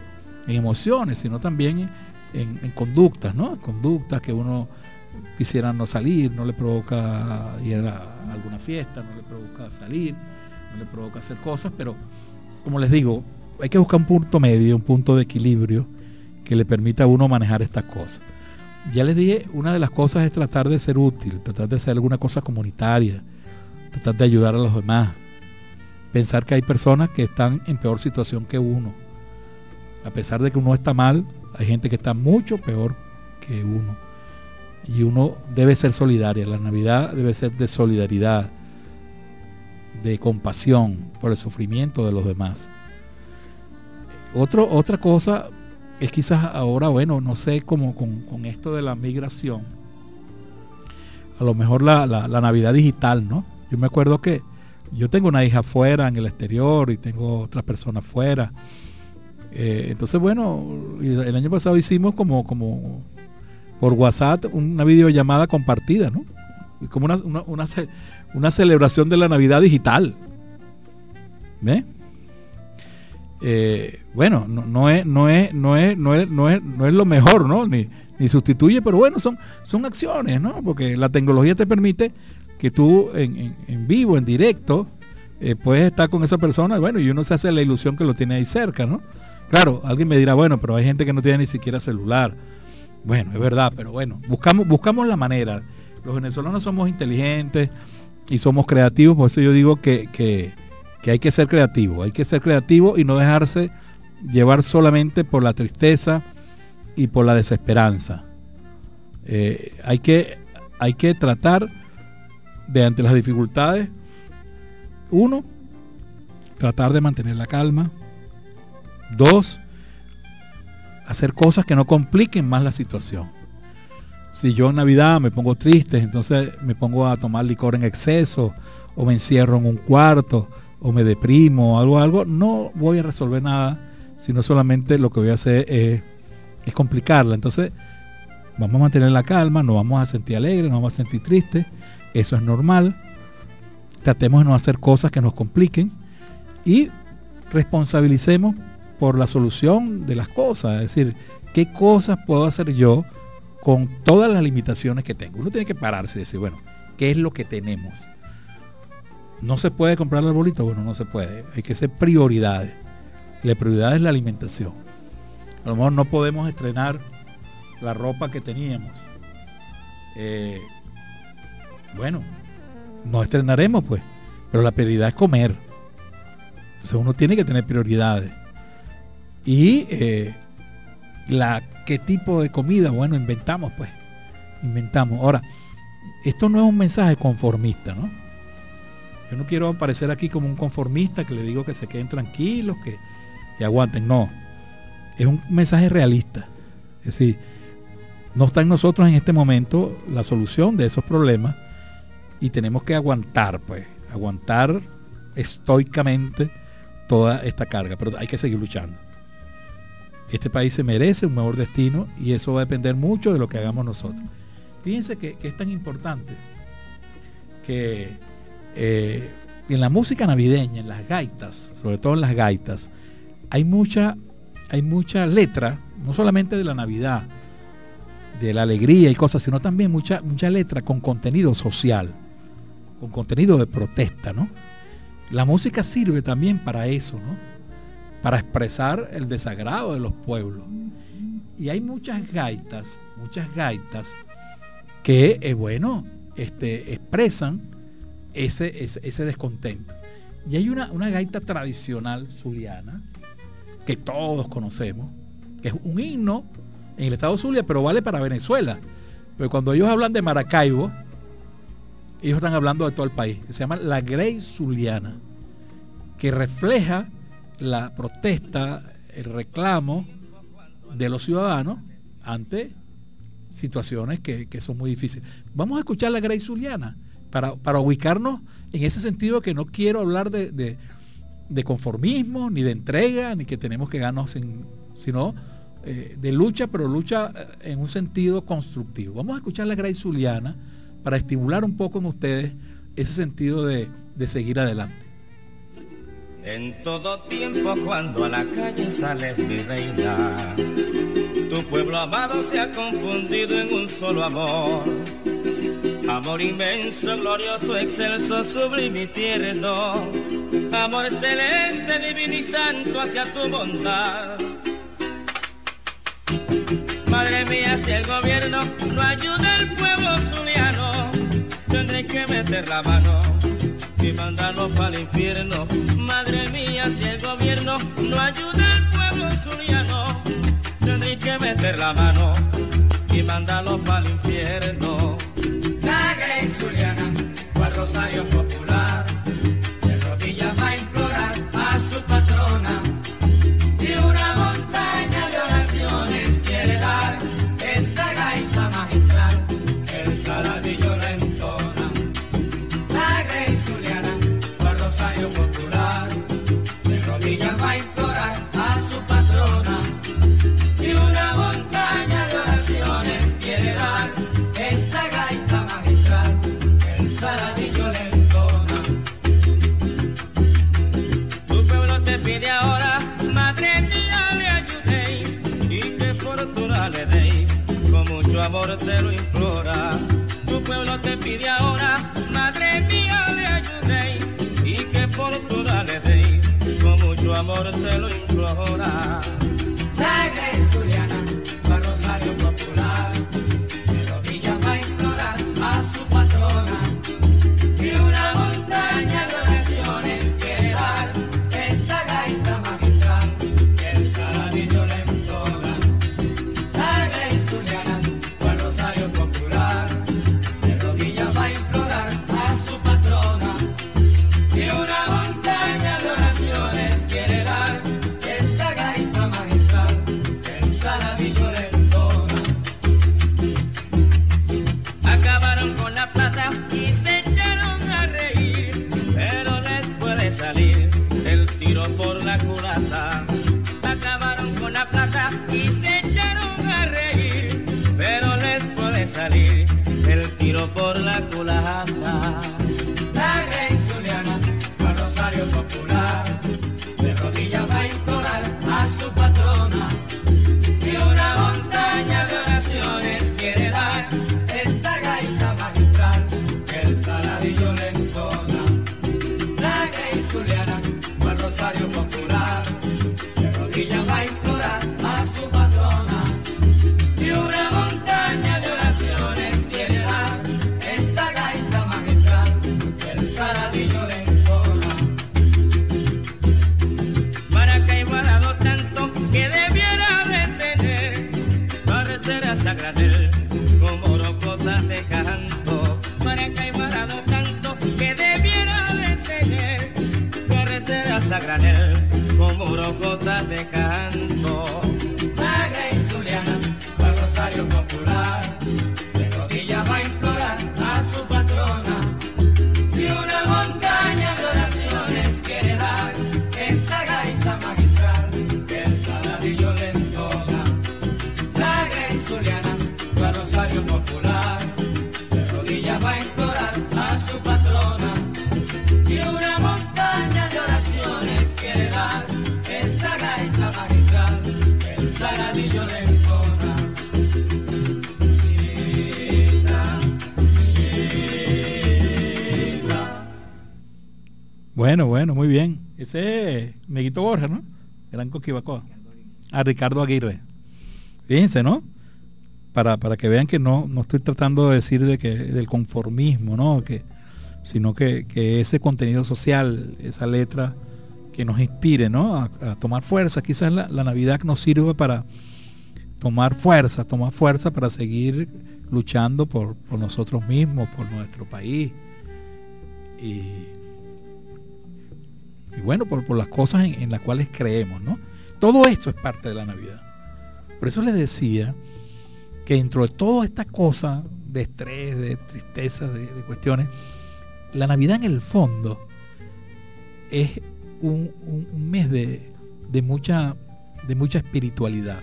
emociones, sino también en, conductas, ¿no? Conductas que uno quisiera no salir, no le provoca ir a alguna fiesta, no le provoca salir, no le provoca hacer cosas, pero como les digo, hay que buscar un punto medio, un punto de equilibrio que le permita a uno manejar estas cosas. Ya les dije, una de las cosas es tratar de ser útil, tratar de hacer alguna cosa comunitaria, tratar de ayudar a los demás. Pensar que hay personas que están en peor situación que uno. A pesar de que uno está mal, hay gente que está mucho peor que uno. Y uno debe ser solidaria. La Navidad debe ser de solidaridad, de compasión por el sufrimiento de los demás. Otro, otra cosa es quizás ahora, bueno, no sé, como con, esto de la migración, a lo mejor la, Navidad digital, ¿no? Yo me acuerdo que yo tengo una hija fuera, en el exterior, y tengo otras personas fuera. Eh, entonces, bueno, el año pasado hicimos como, como por WhatsApp una videollamada compartida, ¿no? Como una, una, una celebración de la Navidad digital. Eh, bueno, no, es, no, es, no, es, no, es, no, es, no es lo mejor, ¿no? Ni, ni sustituye, pero bueno, son, son acciones, ¿no? Porque la tecnología te permite que tú en, en, vivo, en directo, eh, puedes estar con esa persona, bueno, y uno se hace la ilusión que lo tiene ahí cerca, ¿no? Claro, alguien me dirá, bueno, pero hay gente que no tiene ni siquiera celular. Bueno, es verdad, pero bueno, buscamos, buscamos la manera. Los venezolanos somos inteligentes y somos creativos, por eso yo digo que, que que hay que ser creativo, hay que ser creativo y no dejarse llevar solamente por la tristeza y por la desesperanza. Eh, hay, que, hay que tratar de ante las dificultades, uno, tratar de mantener la calma. Dos, hacer cosas que no compliquen más la situación. Si yo en Navidad me pongo triste, entonces me pongo a tomar licor en exceso o me encierro en un cuarto o me deprimo o algo, algo, no voy a resolver nada, sino solamente lo que voy a hacer es, complicarla. Entonces, vamos a mantener la calma, no vamos a sentir alegre, no vamos a sentir triste, eso es normal. Tratemos de no hacer cosas que nos compliquen y responsabilicemos por la solución de las cosas, es decir, qué cosas puedo hacer yo con todas las limitaciones que tengo. Uno tiene que pararse y decir, bueno, ¿qué es lo que tenemos? ¿No se puede comprar el arbolito? Bueno, no se puede. Hay que ser prioridades. La prioridad es la alimentación. A lo mejor no podemos estrenar la ropa que teníamos. Eh, bueno, no estrenaremos pues, pero la prioridad es comer. Entonces uno tiene que tener prioridades. Y eh, la qué tipo de comida, bueno, inventamos pues. Inventamos. Ahora, esto no es un mensaje conformista, ¿no? Yo no quiero aparecer aquí como un conformista que le digo que se queden tranquilos, que, aguanten. No. Es un mensaje realista. Es decir, no está en nosotros en este momento la solución de esos problemas y tenemos que aguantar, pues, aguantar estoicamente toda esta carga, pero hay que seguir luchando. Este país se merece un mejor destino y eso va a depender mucho de lo que hagamos nosotros. Fíjense que es tan importante que eh, en la música navideña, en las gaitas, sobre todo en las gaitas, hay mucha, hay mucha letra, no solamente de la Navidad, de la alegría y cosas, sino también mucha, mucha letra con contenido social, con contenido de protesta, ¿no? La música sirve también para eso, ¿no? Para expresar el desagrado de los pueblos. Y hay muchas gaitas, muchas gaitas que, eh, bueno, este, expresan ese, ese, descontento. Y hay una, una gaita tradicional zuliana que todos conocemos, que es un himno en el estado Zulia, pero vale para Venezuela. Pero cuando ellos hablan de Maracaibo, ellos están hablando de todo el país, que se llama la Grey Zuliana, que refleja la protesta, el reclamo de los ciudadanos ante situaciones que, que son muy difíciles. Vamos a escuchar la Grey Zuliana para, ubicarnos en ese sentido que no quiero hablar de, conformismo, ni de entrega, ni que tenemos que ganarnos, sino eh, de lucha, pero lucha eh, en un sentido constructivo. Vamos a escuchar la Grace Zuliana para estimular un poco en ustedes ese sentido de, de seguir adelante. En todo tiempo cuando a la calle sales mi reina, tu pueblo amado se ha confundido en un solo amor Amor inmenso, glorioso, excelso, sublime y tierno. Amor celeste, divino y santo hacia tu bondad. Madre mía, si el gobierno no ayuda al pueblo zuliano, tendré que meter la mano y mandarlo para el infierno. Madre mía, si el gobierno no ayuda al pueblo zuliano, tendré que meter la mano y mandarlo para el infierno. La Grey Zuliana, Popular, amor te lo implora. Tu pueblo te pide ahora, madre mía, le ayudéis y que fortuna le deis, con mucho amor te lo implora. Bueno, bueno, muy bien. Ese es Meguito Borja, ¿no? Gran Coquibacoa. A Ricardo Aguirre. Fíjense, ¿no? Para, para que vean que no, no estoy tratando de decir de que, del conformismo, ¿no? Que, sino que, que ese contenido social, esa letra que nos inspire, ¿no? A, a tomar fuerza. Quizás la, la Navidad nos sirva para tomar fuerza, tomar fuerza para seguir luchando por, por nosotros mismos, por nuestro país. Y, y bueno, por, por las cosas en, las cuales creemos, ¿no? Todo esto es parte de la Navidad. Por eso les decía que dentro de toda esta cosa de estrés, de tristeza, de, cuestiones, la Navidad en el fondo es un, un- un mes de, de mucha, de mucha espiritualidad.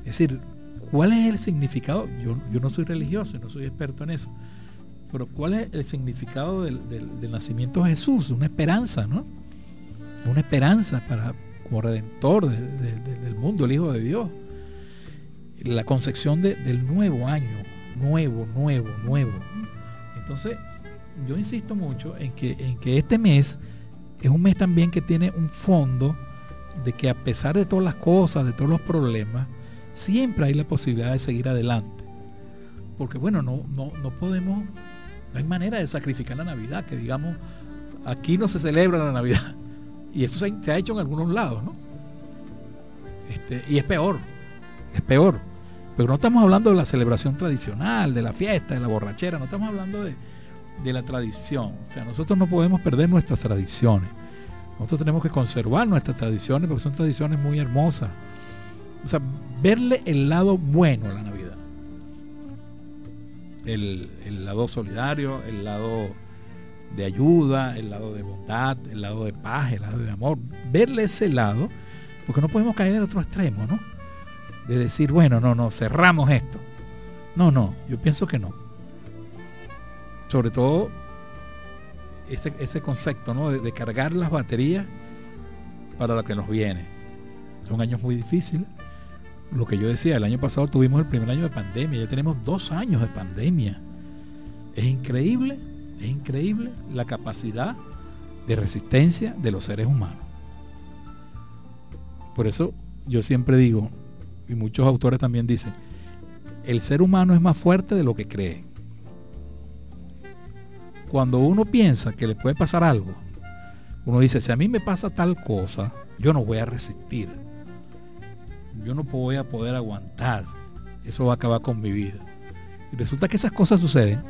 Es decir, ¿cuál es el significado? Yo, yo no soy religioso, no soy experto en eso. Pero ¿cuál es el significado del, del- nacimiento de Jesús? Una esperanza, ¿no? Una esperanza para, como redentor de- de- de- del mundo, el Hijo de Dios. La concepción de- del nuevo año, nuevo, nuevo, nuevo. Entonces, yo insisto mucho en que, en que este mes es un mes también que tiene un fondo de que a pesar de todas las cosas, de todos los problemas, siempre hay la posibilidad de seguir adelante. Porque bueno, no, no, no podemos, no hay manera de sacrificar la Navidad, que digamos, aquí no se celebra la Navidad. Y eso se, ha hecho en algunos lados, ¿no? Este, y es peor, es peor. Pero no estamos hablando de la celebración tradicional, de la fiesta, de la borrachera, no estamos hablando de, de la tradición. O sea, nosotros no podemos perder nuestras tradiciones. Nosotros tenemos que conservar nuestras tradiciones porque son tradiciones muy hermosas. O sea, verle el lado bueno a la Navidad. El, el, lado solidario, el lado de ayuda, el lado de bondad, el lado de paz, el lado de amor. Verle ese lado, porque no podemos caer en otro extremo, ¿no? De decir, bueno, no, no, cerramos esto. No, no, yo pienso que no. Sobre todo ese, concepto ¿no? de, cargar las baterías para lo que nos viene. Son años muy difíciles. Lo que yo decía, el año pasado tuvimos el primer año de pandemia, ya tenemos dos años de pandemia. Es increíble, es increíble la capacidad de resistencia de los seres humanos. Por eso yo siempre digo, y muchos autores también dicen, el ser humano es más fuerte de lo que cree cuando uno piensa que le puede pasar algo, uno dice, si a mí me pasa tal cosa, yo no voy a resistir. Yo no voy a poder aguantar. Eso va a acabar con mi vida. Y resulta que esas cosas suceden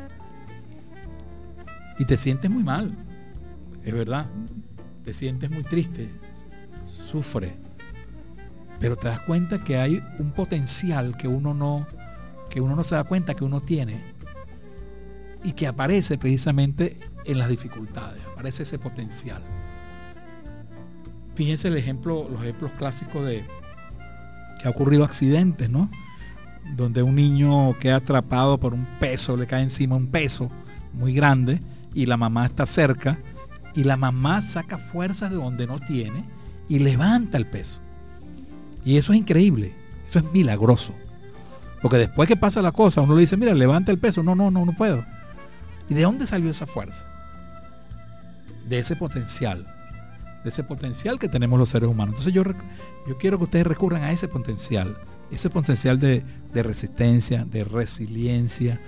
y te sientes muy mal. Es verdad. Te sientes muy triste. Sufre. Pero te das cuenta que hay un potencial que uno no que uno no se da cuenta que uno tiene y que aparece precisamente en las dificultades, aparece ese potencial. Fíjense el ejemplo, los ejemplos clásicos de que ha ocurrido accidentes, ¿no? Donde un niño queda atrapado por un peso, le cae encima un peso muy grande y la mamá está cerca y la mamá saca fuerzas de donde no tiene y levanta el peso. Y eso es increíble, eso es milagroso. Porque después que pasa la cosa, uno le dice, mira, levanta el peso. No, no, no, no puedo. ¿Y de dónde salió esa fuerza? De ese potencial, de ese potencial que tenemos los seres humanos. Entonces yo, yo quiero que ustedes recurran a ese potencial, ese potencial de, resistencia, de resiliencia,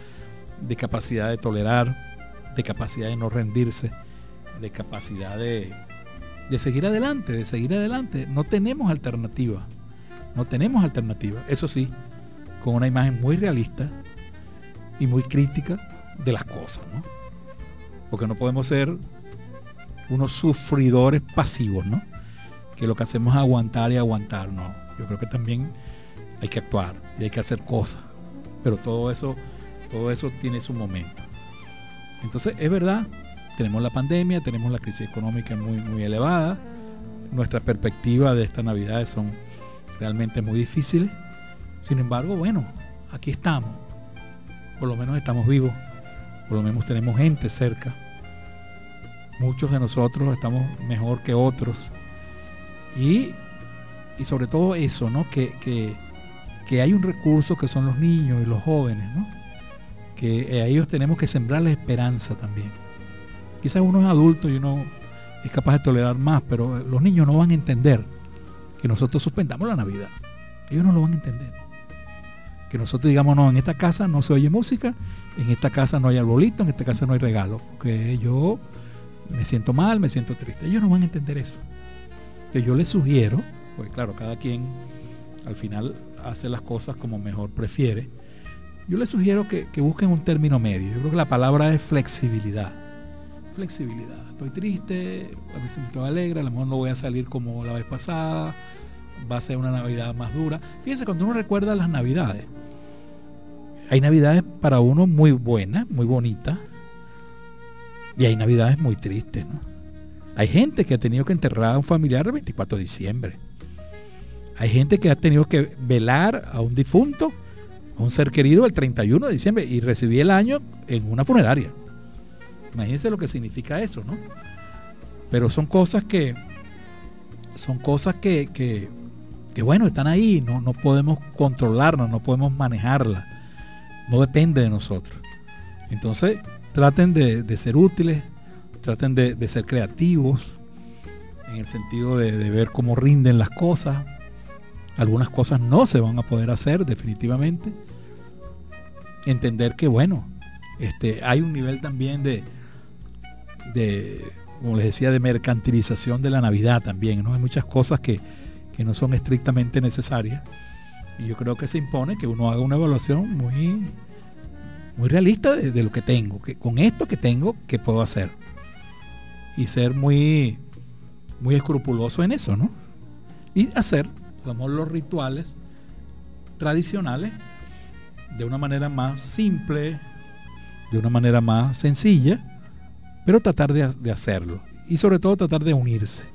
de capacidad de tolerar, de capacidad de no rendirse, de capacidad de, de seguir adelante, de seguir adelante. No tenemos alternativa, no tenemos alternativa. Eso sí, con una imagen muy realista y muy crítica de las cosas, ¿no? Porque no podemos ser unos sufridores pasivos, ¿no? Que lo que hacemos es aguantar y aguantar, no. Yo creo que también hay que actuar y hay que hacer cosas. Pero todo eso, todo eso tiene su momento. Entonces, es verdad, tenemos la pandemia, tenemos la crisis económica muy, muy elevada. Nuestras perspectivas de esta Navidad son realmente muy difíciles. Sin embargo, bueno, aquí estamos. Por lo menos estamos vivos por lo menos tenemos gente cerca. Muchos de nosotros estamos mejor que otros. Y, sobre todo eso, ¿no? Que, que, hay un recurso que son los niños y los jóvenes, ¿no? Que a ellos tenemos que sembrarles esperanza también. Quizás uno es adulto y uno es capaz de tolerar más, pero los niños no van a entender que nosotros suspendamos la Navidad. Ellos no lo van a entender. Que nosotros digamos, no, en esta casa no se oye música en esta casa no hay arbolito, en esta casa no hay regalo, porque yo me siento mal, me siento triste. Ellos no van a entender eso. Que yo les sugiero, pues claro, cada quien al final hace las cosas como mejor prefiere. Yo les sugiero que, busquen un término medio. Yo creo que la palabra es flexibilidad. Flexibilidad. Estoy triste, a veces me estoy alegre, a lo mejor no voy a salir como la vez pasada, va a ser una Navidad más dura. Fíjense, cuando uno recuerda las Navidades, hay navidades para uno muy buenas, muy bonitas, y hay navidades muy tristes, ¿no? Hay gente que ha tenido que enterrar a un familiar el 24 de diciembre. Hay gente que ha tenido que velar a un difunto, a un ser querido el 31 de diciembre y recibir el año en una funeraria. Imagínense lo que significa eso, ¿no? Pero son cosas que, son cosas que, que, bueno, están ahí, no, no podemos controlarlas, no podemos manejarlas no depende de nosotros. Entonces, traten de, ser útiles, traten de, ser creativos, en el sentido de, ver cómo rinden las cosas. Algunas cosas no se van a poder hacer definitivamente. Entender que, bueno, este, hay un nivel también de, de, como les decía, de mercantilización de la Navidad también. ¿no? Hay muchas cosas que, que no son estrictamente necesarias. Y yo creo que se impone que uno haga una evaluación muy, muy realista de, lo que tengo, que con esto que tengo, ¿qué puedo hacer? Y ser muy, muy escrupuloso en eso, ¿no? Y hacer, digamos, los rituales tradicionales de una manera más simple, de una manera más sencilla, pero tratar de, de hacerlo. Y sobre todo tratar de unirse.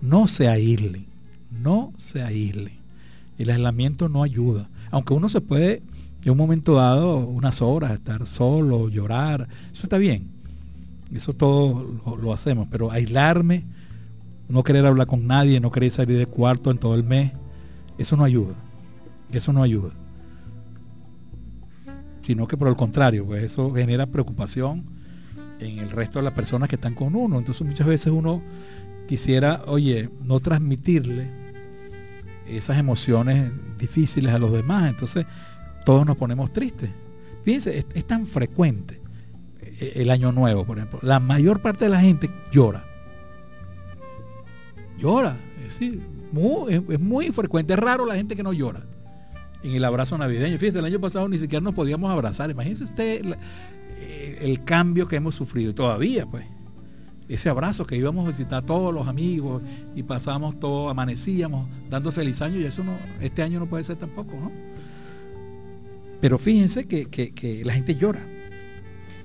No se aíslen, no se aíslen. El aislamiento no ayuda. Aunque uno se puede, en un momento dado, unas horas, estar solo, llorar, eso está bien. Eso todo lo, hacemos. Pero aislarme, no querer hablar con nadie, no querer salir de cuarto en todo el mes, eso no ayuda. Eso no ayuda. Sino que por el contrario, pues eso genera preocupación en el resto de las personas que están con uno. Entonces muchas veces uno quisiera, oye, no transmitirle esas emociones difíciles a los demás. Entonces todos nos ponemos tristes. Fíjense, es, tan frecuente eh, el año nuevo, por ejemplo. La mayor parte de la gente llora. Llora. Es decir, es muy frecuente. Es raro la gente que no llora en el abrazo navideño. Fíjense, el año pasado ni siquiera nos podíamos abrazar. Imagínense usted eh, el cambio que hemos sufrido. Todavía, pues ese abrazo que íbamos a visitar a todos los amigos y pasamos todo, amanecíamos dando feliz año y eso no, este año no puede ser tampoco, ¿no? Pero fíjense que, que la gente llora.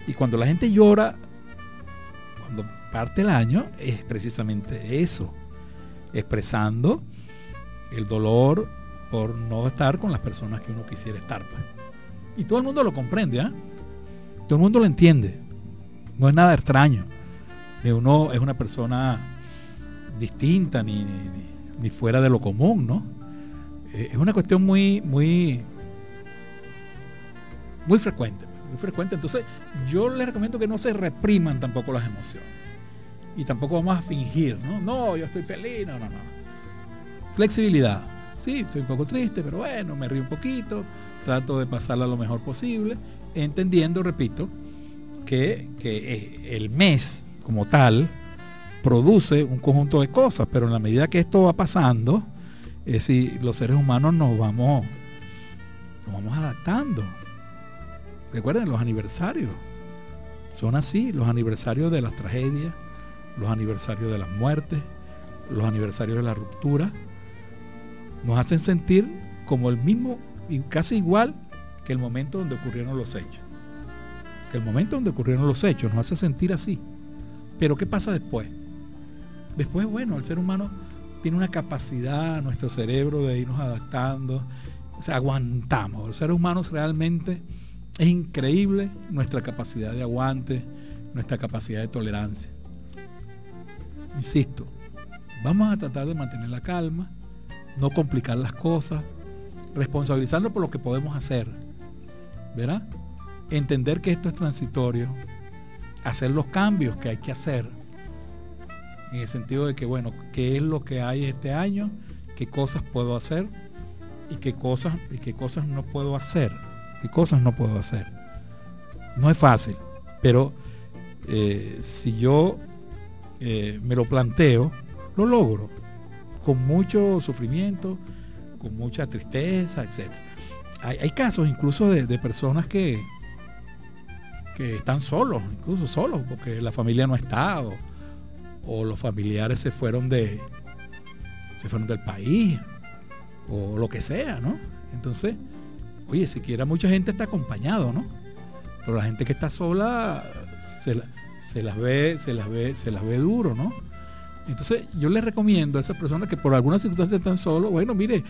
Y cuando la gente llora, cuando parte el año, es precisamente eso, expresando el dolor por no estar con las personas que uno quisiera estar. Pues. Y todo el mundo lo comprende, ¿ah? Todo el mundo lo entiende. No es nada extraño uno es una persona distinta ni, ni, fuera de lo común, ¿no? Eh, es una cuestión muy, muy, muy frecuente, muy frecuente. Entonces, yo les recomiendo que no se repriman tampoco las emociones. Y tampoco vamos a fingir, ¿no? No, yo estoy feliz, no, no, no. Flexibilidad. Sí, estoy un poco triste, pero bueno, me río un poquito, trato de pasarla lo mejor posible, entendiendo, repito, que, que eh, el mes como tal produce un conjunto de cosas, pero en la medida que esto va pasando, es decir, los seres humanos nos vamos, nos vamos adaptando. Recuerden, los aniversarios son así, los aniversarios de las tragedias, los aniversarios de las muertes, los aniversarios de la ruptura, nos hacen sentir como el mismo casi igual que el momento donde ocurrieron los hechos. Que el momento donde ocurrieron los hechos nos hace sentir así. Pero ¿qué pasa después? Después, bueno, el ser humano tiene una capacidad, nuestro cerebro, de irnos adaptando. O sea, aguantamos. Los seres humanos realmente es increíble nuestra capacidad de aguante, nuestra capacidad de tolerancia. Insisto, vamos a tratar de mantener la calma, no complicar las cosas, responsabilizarnos por lo que podemos hacer. ¿Verdad? Entender que esto es transitorio, hacer los cambios que hay que hacer. En el sentido de que, bueno, ¿qué es lo que hay este año? ¿Qué cosas puedo hacer? ¿Y qué cosas, y qué cosas no puedo hacer? ¿Qué cosas no puedo hacer? No es fácil, pero eh, si yo eh, me lo planteo, lo logro. Con mucho sufrimiento, con mucha tristeza, etc. Hay, casos incluso de personas que, que están solos, incluso solos, porque la familia no está o, los familiares se fueron de se fueron del país o lo que sea, ¿no? Entonces, oye, siquiera mucha gente está acompañado, ¿no? Pero la gente que está sola se, las ve, se las ve, se las ve duro, ¿no? Entonces, yo les recomiendo a esas personas que por algunas circunstancias están solos, bueno, mire,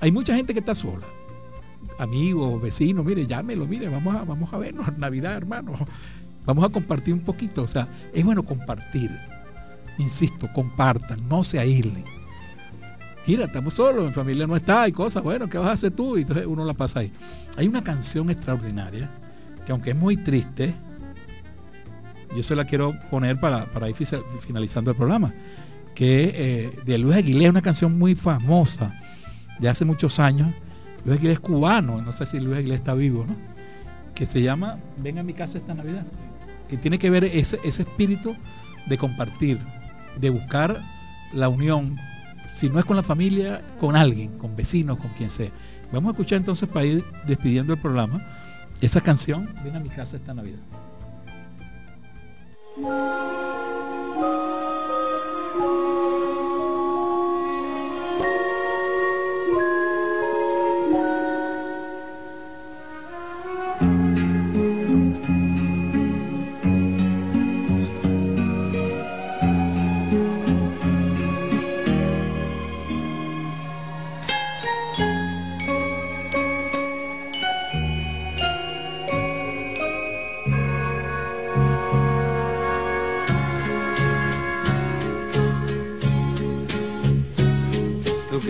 hay mucha gente que está sola amigos, vecinos, mire, llámelo, mire, vamos a, vamos a vernos Navidad, hermano. Vamos a compartir un poquito. O sea, es bueno compartir. Insisto, compartan, no se aíslen. Mira, estamos solos, mi familia no está, hay cosas, bueno, ¿qué vas a hacer tú? Y entonces uno la pasa ahí. Hay una canción extraordinaria que aunque es muy triste, yo se la quiero poner para, para ir finalizando el programa, que eh, de Luis Aguilera, una canción muy famosa de hace muchos años. Luis Aguilera es cubano, no sé si Luis Aguilera está vivo, ¿no? Que se llama Ven a mi casa esta Navidad. Que tiene que ver ese, ese espíritu de compartir, de buscar la unión, si no es con la familia, con alguien, con vecinos, con quien sea. Vamos a escuchar entonces para ir despidiendo el programa esa canción, Ven a mi casa esta Navidad.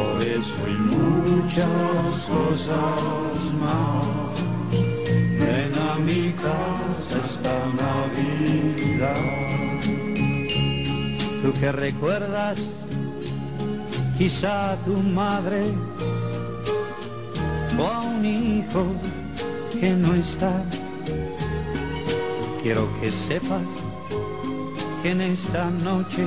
por eso hay muchas cosas más. Ven a mi casa esta Navidad. Tú que recuerdas quizá a tu madre o a un hijo que no está. Quiero que sepas que en esta noche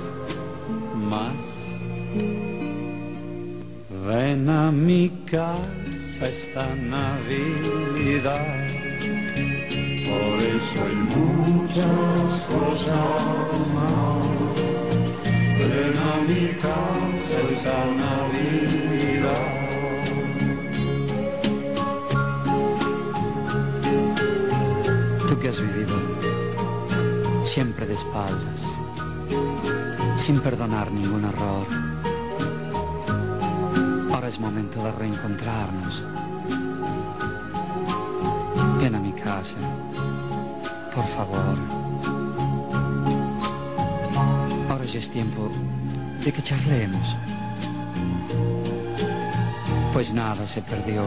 Ven a mi casa esta Navidad. Por eso hay muchas cosas más. Ven a mi casa esta Navidad. Tú que has vivido siempre de espaldas sin perdonar ningún error. Es momento de reencontrarnos. Ven a mi casa, por favor. Ahora ya es tiempo de que charlemos. Pues nada se perdió.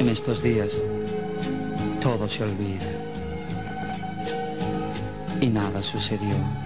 En estos días todo se olvida y nada sucedió.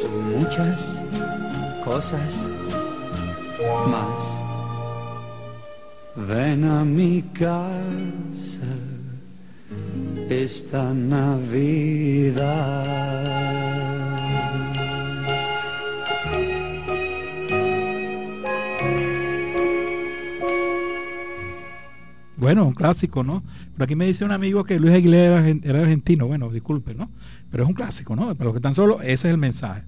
Por eso muchas cosas más. Ven a mi casa esta Navidad. Bueno, un clásico, ¿no? Por aquí me dice un amigo que Luis Aguilera era argentino. Bueno, disculpe, ¿no? Pero es un clásico, ¿no? Para los que están solos, ese es el mensaje.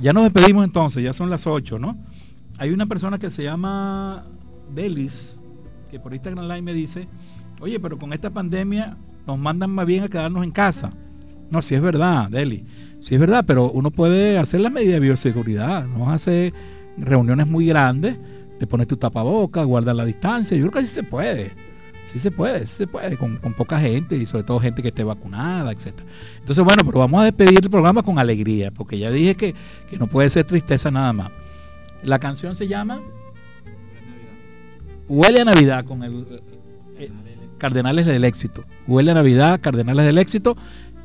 Ya nos despedimos entonces, ya son las 8, ¿no? Hay una persona que se llama Delis, que por Instagram Live me dice, oye, pero con esta pandemia nos mandan más bien a quedarnos en casa. No, sí es verdad, Deli. Sí es verdad, pero uno puede hacer la medida de bioseguridad. No hace reuniones muy grandes, te pones tu tapaboca, guardas la distancia. Yo creo que sí se puede. Sí se puede, sí se puede, con, poca gente y sobre todo gente que esté vacunada, etc. Entonces, bueno, pero vamos a despedir el programa con alegría, porque ya dije que, no puede ser tristeza nada más. La canción se llama Huele a Navidad con el eh, Cardenales del Éxito. Huele a Navidad, Cardenales del Éxito.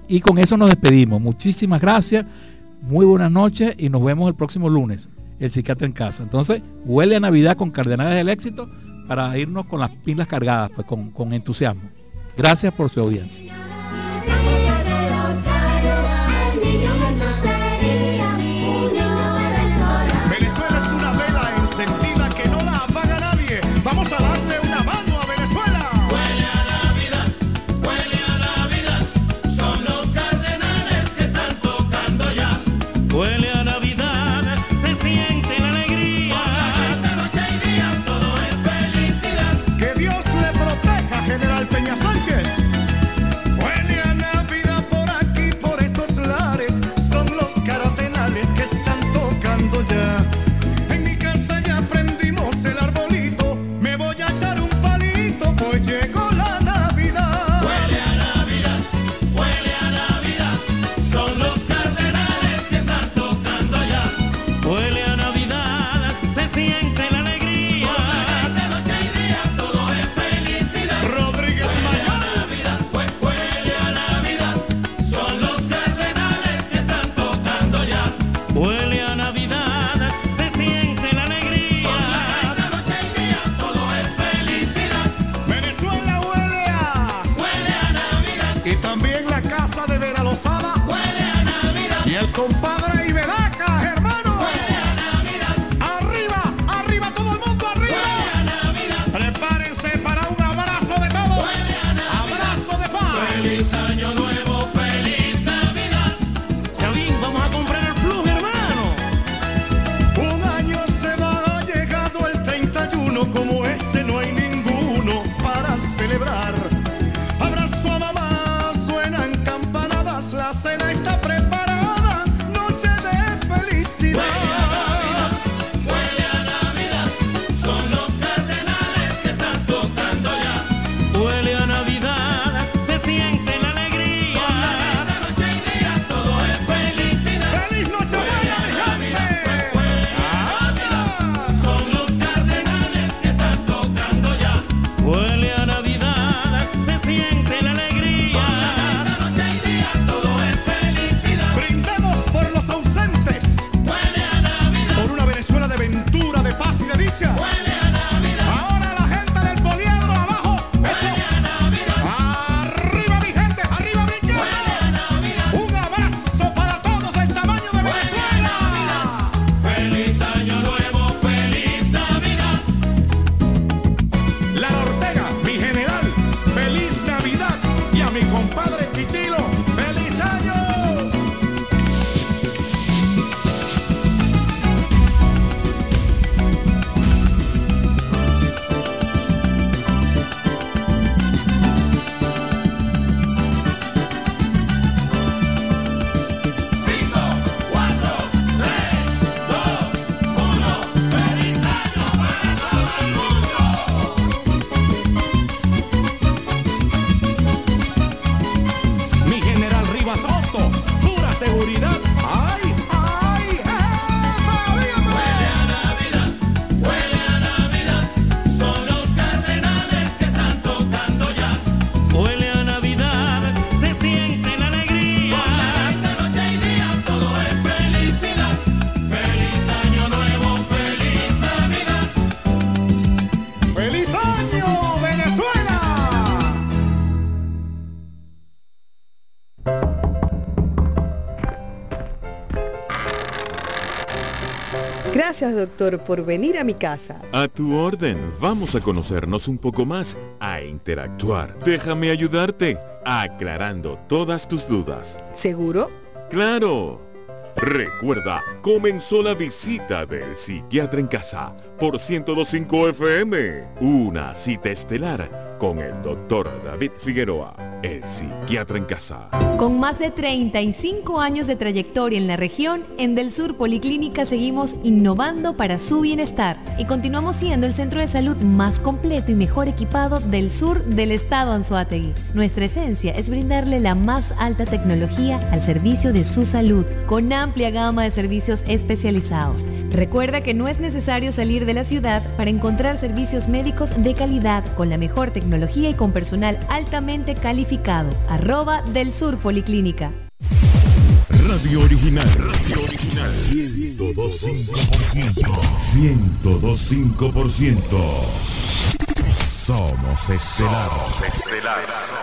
Y con eso nos despedimos. Muchísimas gracias, muy buenas noches y nos vemos el próximo lunes, el psiquiatra en casa. Entonces, huele a Navidad con Cardenales del Éxito para irnos con las pilas cargadas, pues con, con entusiasmo. Gracias por su audiencia. Gracias, doctor, por venir a mi casa. A tu orden, vamos a conocernos un poco más, a interactuar. Déjame ayudarte, aclarando todas tus dudas. ¿Seguro? ¡Claro! Recuerda, comenzó la visita del psiquiatra en casa por 1025 FM. Una cita estelar con el doctor David Figueroa, el psiquiatra en casa. Con más de 35 años de trayectoria en la región, en Del Sur Policlínica seguimos innovando para su bienestar y continuamos siendo el centro de salud más completo y mejor equipado del sur del estado Anzoátegui. Nuestra esencia es brindarle la más alta tecnología al servicio de su salud, con amplia gama de servicios especializados. Recuerda que no es necesario salir de la ciudad para encontrar servicios médicos de calidad con la mejor tecnología y con personal altamente calificado. Arroba del Sur Policlínica. Radio Original. Radio Original. 102.5%. 102.5%. Somos estelados. Somos estelados.